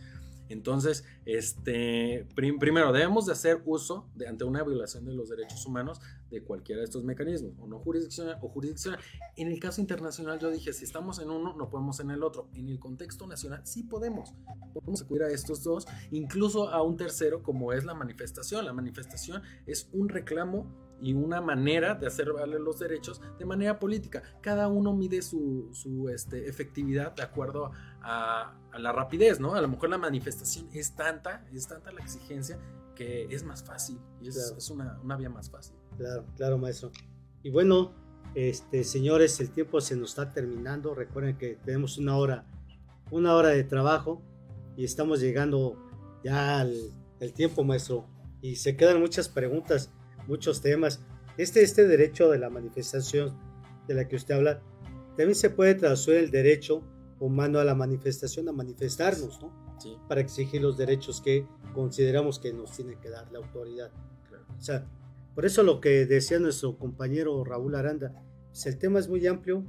Entonces, este, primero, debemos de hacer uso de, ante una violación de los derechos humanos de cualquiera de estos mecanismos, o no jurisdiccional o jurisdiccional. En el caso internacional yo dije, si estamos en uno, no podemos en el otro. En el contexto nacional sí podemos. Podemos acudir a estos dos, incluso a un tercero como es la manifestación. La manifestación es un reclamo y una manera de hacer valer los derechos de manera política. Cada uno mide su, su este, efectividad de acuerdo a, la rapidez, ¿no? A lo mejor la manifestación es tanta, es tanta la exigencia que es más fácil y es, es una, una, vía más fácil. Claro, claro, maestro. Y bueno, este, señores, el tiempo se nos está terminando. Recuerden que tenemos una hora, una hora de trabajo y estamos llegando ya al el tiempo, maestro. Y se quedan muchas preguntas muchos temas. Este, este derecho de la manifestación de la que usted habla, también se puede traducir el derecho humano a la manifestación, a manifestarnos, ¿no? Sí. Para exigir los derechos que consideramos que nos tiene que dar la autoridad. O sea, por eso lo que decía nuestro compañero Raúl Aranda, pues el tema es muy amplio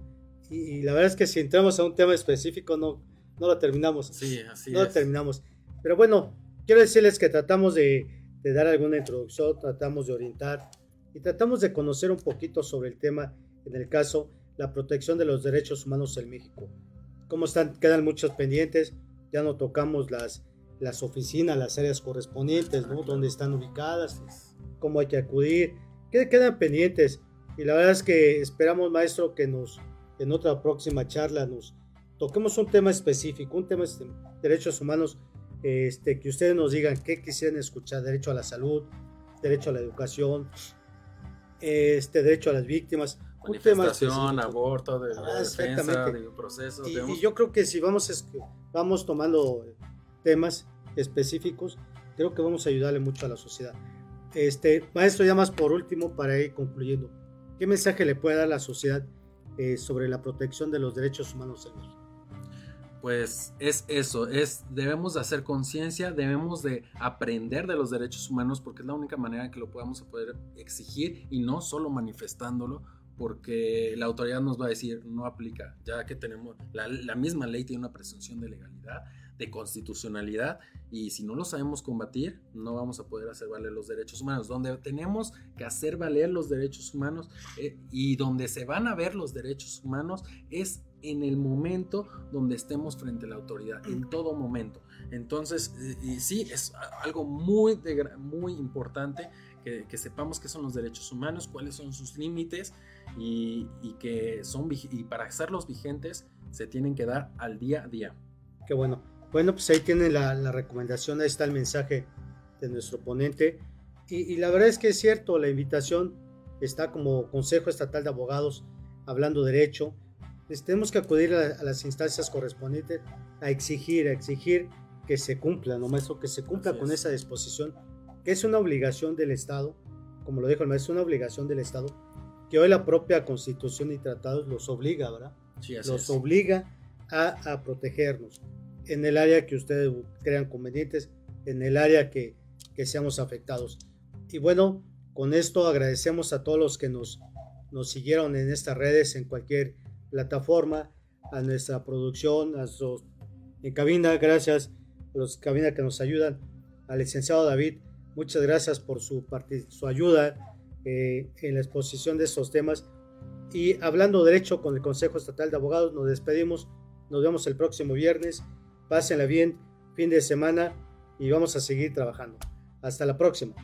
y, la verdad es que si entramos a un tema específico no, no lo terminamos. Sí, así no lo terminamos. Pero bueno, quiero decirles que tratamos de de dar alguna introducción, tratamos de orientar y tratamos de conocer un poquito sobre el tema, en el caso, la protección de los derechos humanos en México. Como están, quedan muchos pendientes, ya no tocamos las, las oficinas, las áreas correspondientes, ¿no? Dónde están ubicadas, cómo hay que acudir, que quedan pendientes. Y la verdad es que esperamos, maestro, que nos en otra próxima charla nos toquemos un tema específico, un tema de derechos humanos, este, que ustedes nos digan qué quisieran escuchar, derecho a la salud, derecho a la educación, este derecho a las víctimas, manifestación, aborto, de ah, defensa, de proceso. Y, yo creo que si vamos, vamos tomando temas específicos, creo que vamos a ayudarle mucho a la sociedad. Este, maestro, ya más por último, para ir concluyendo, ¿qué mensaje le puede dar la sociedad eh, sobre la protección de los derechos humanos en México? Pues es eso, es debemos de hacer conciencia, debemos de aprender de los derechos humanos porque es la única manera que lo podamos poder exigir y no solo manifestándolo, porque la autoridad nos va a decir no aplica, ya que tenemos la, la, misma ley tiene una presunción de legalidad, de constitucionalidad, y si no lo sabemos combatir, no vamos a poder hacer valer los derechos humanos. Donde tenemos que hacer valer los derechos humanos eh, y donde se van a ver los derechos humanos es en el momento donde estemos frente a la autoridad, en todo momento. Entonces, y sí, es algo muy, muy importante que, que sepamos qué son los derechos humanos, cuáles son sus límites y, que son y para hacerlos vigentes se tienen que dar al día a día. Qué bueno. Bueno, pues ahí tienen la, recomendación, ahí está el mensaje de nuestro ponente. Y, la verdad es que es cierto, la invitación está como Consejo Estatal de Abogados hablando derecho. Pues tenemos que acudir a, las instancias correspondientes a exigir, a exigir que se cumpla, no maestro, que se cumpla con esa disposición, que es una obligación del Estado, como lo dijo el maestro, es una obligación del Estado que hoy la propia constitución y tratados los obliga, ¿verdad? Sí, los obliga a, protegernos en el área que ustedes crean convenientes, en el área que, que, seamos afectados. Y bueno, con esto agradecemos a todos los que nos, nos siguieron en estas redes, en cualquier plataforma, a nuestra producción, a los en cabina, gracias a los cabina que nos ayudan, al licenciado David, muchas gracias por su, su ayuda eh, en la exposición de estos temas. Y hablando derecho con el Consejo Estatal de Abogados, nos despedimos. Nos vemos el próximo viernes. Pásenla bien, fin de semana y vamos a seguir trabajando. Hasta la próxima.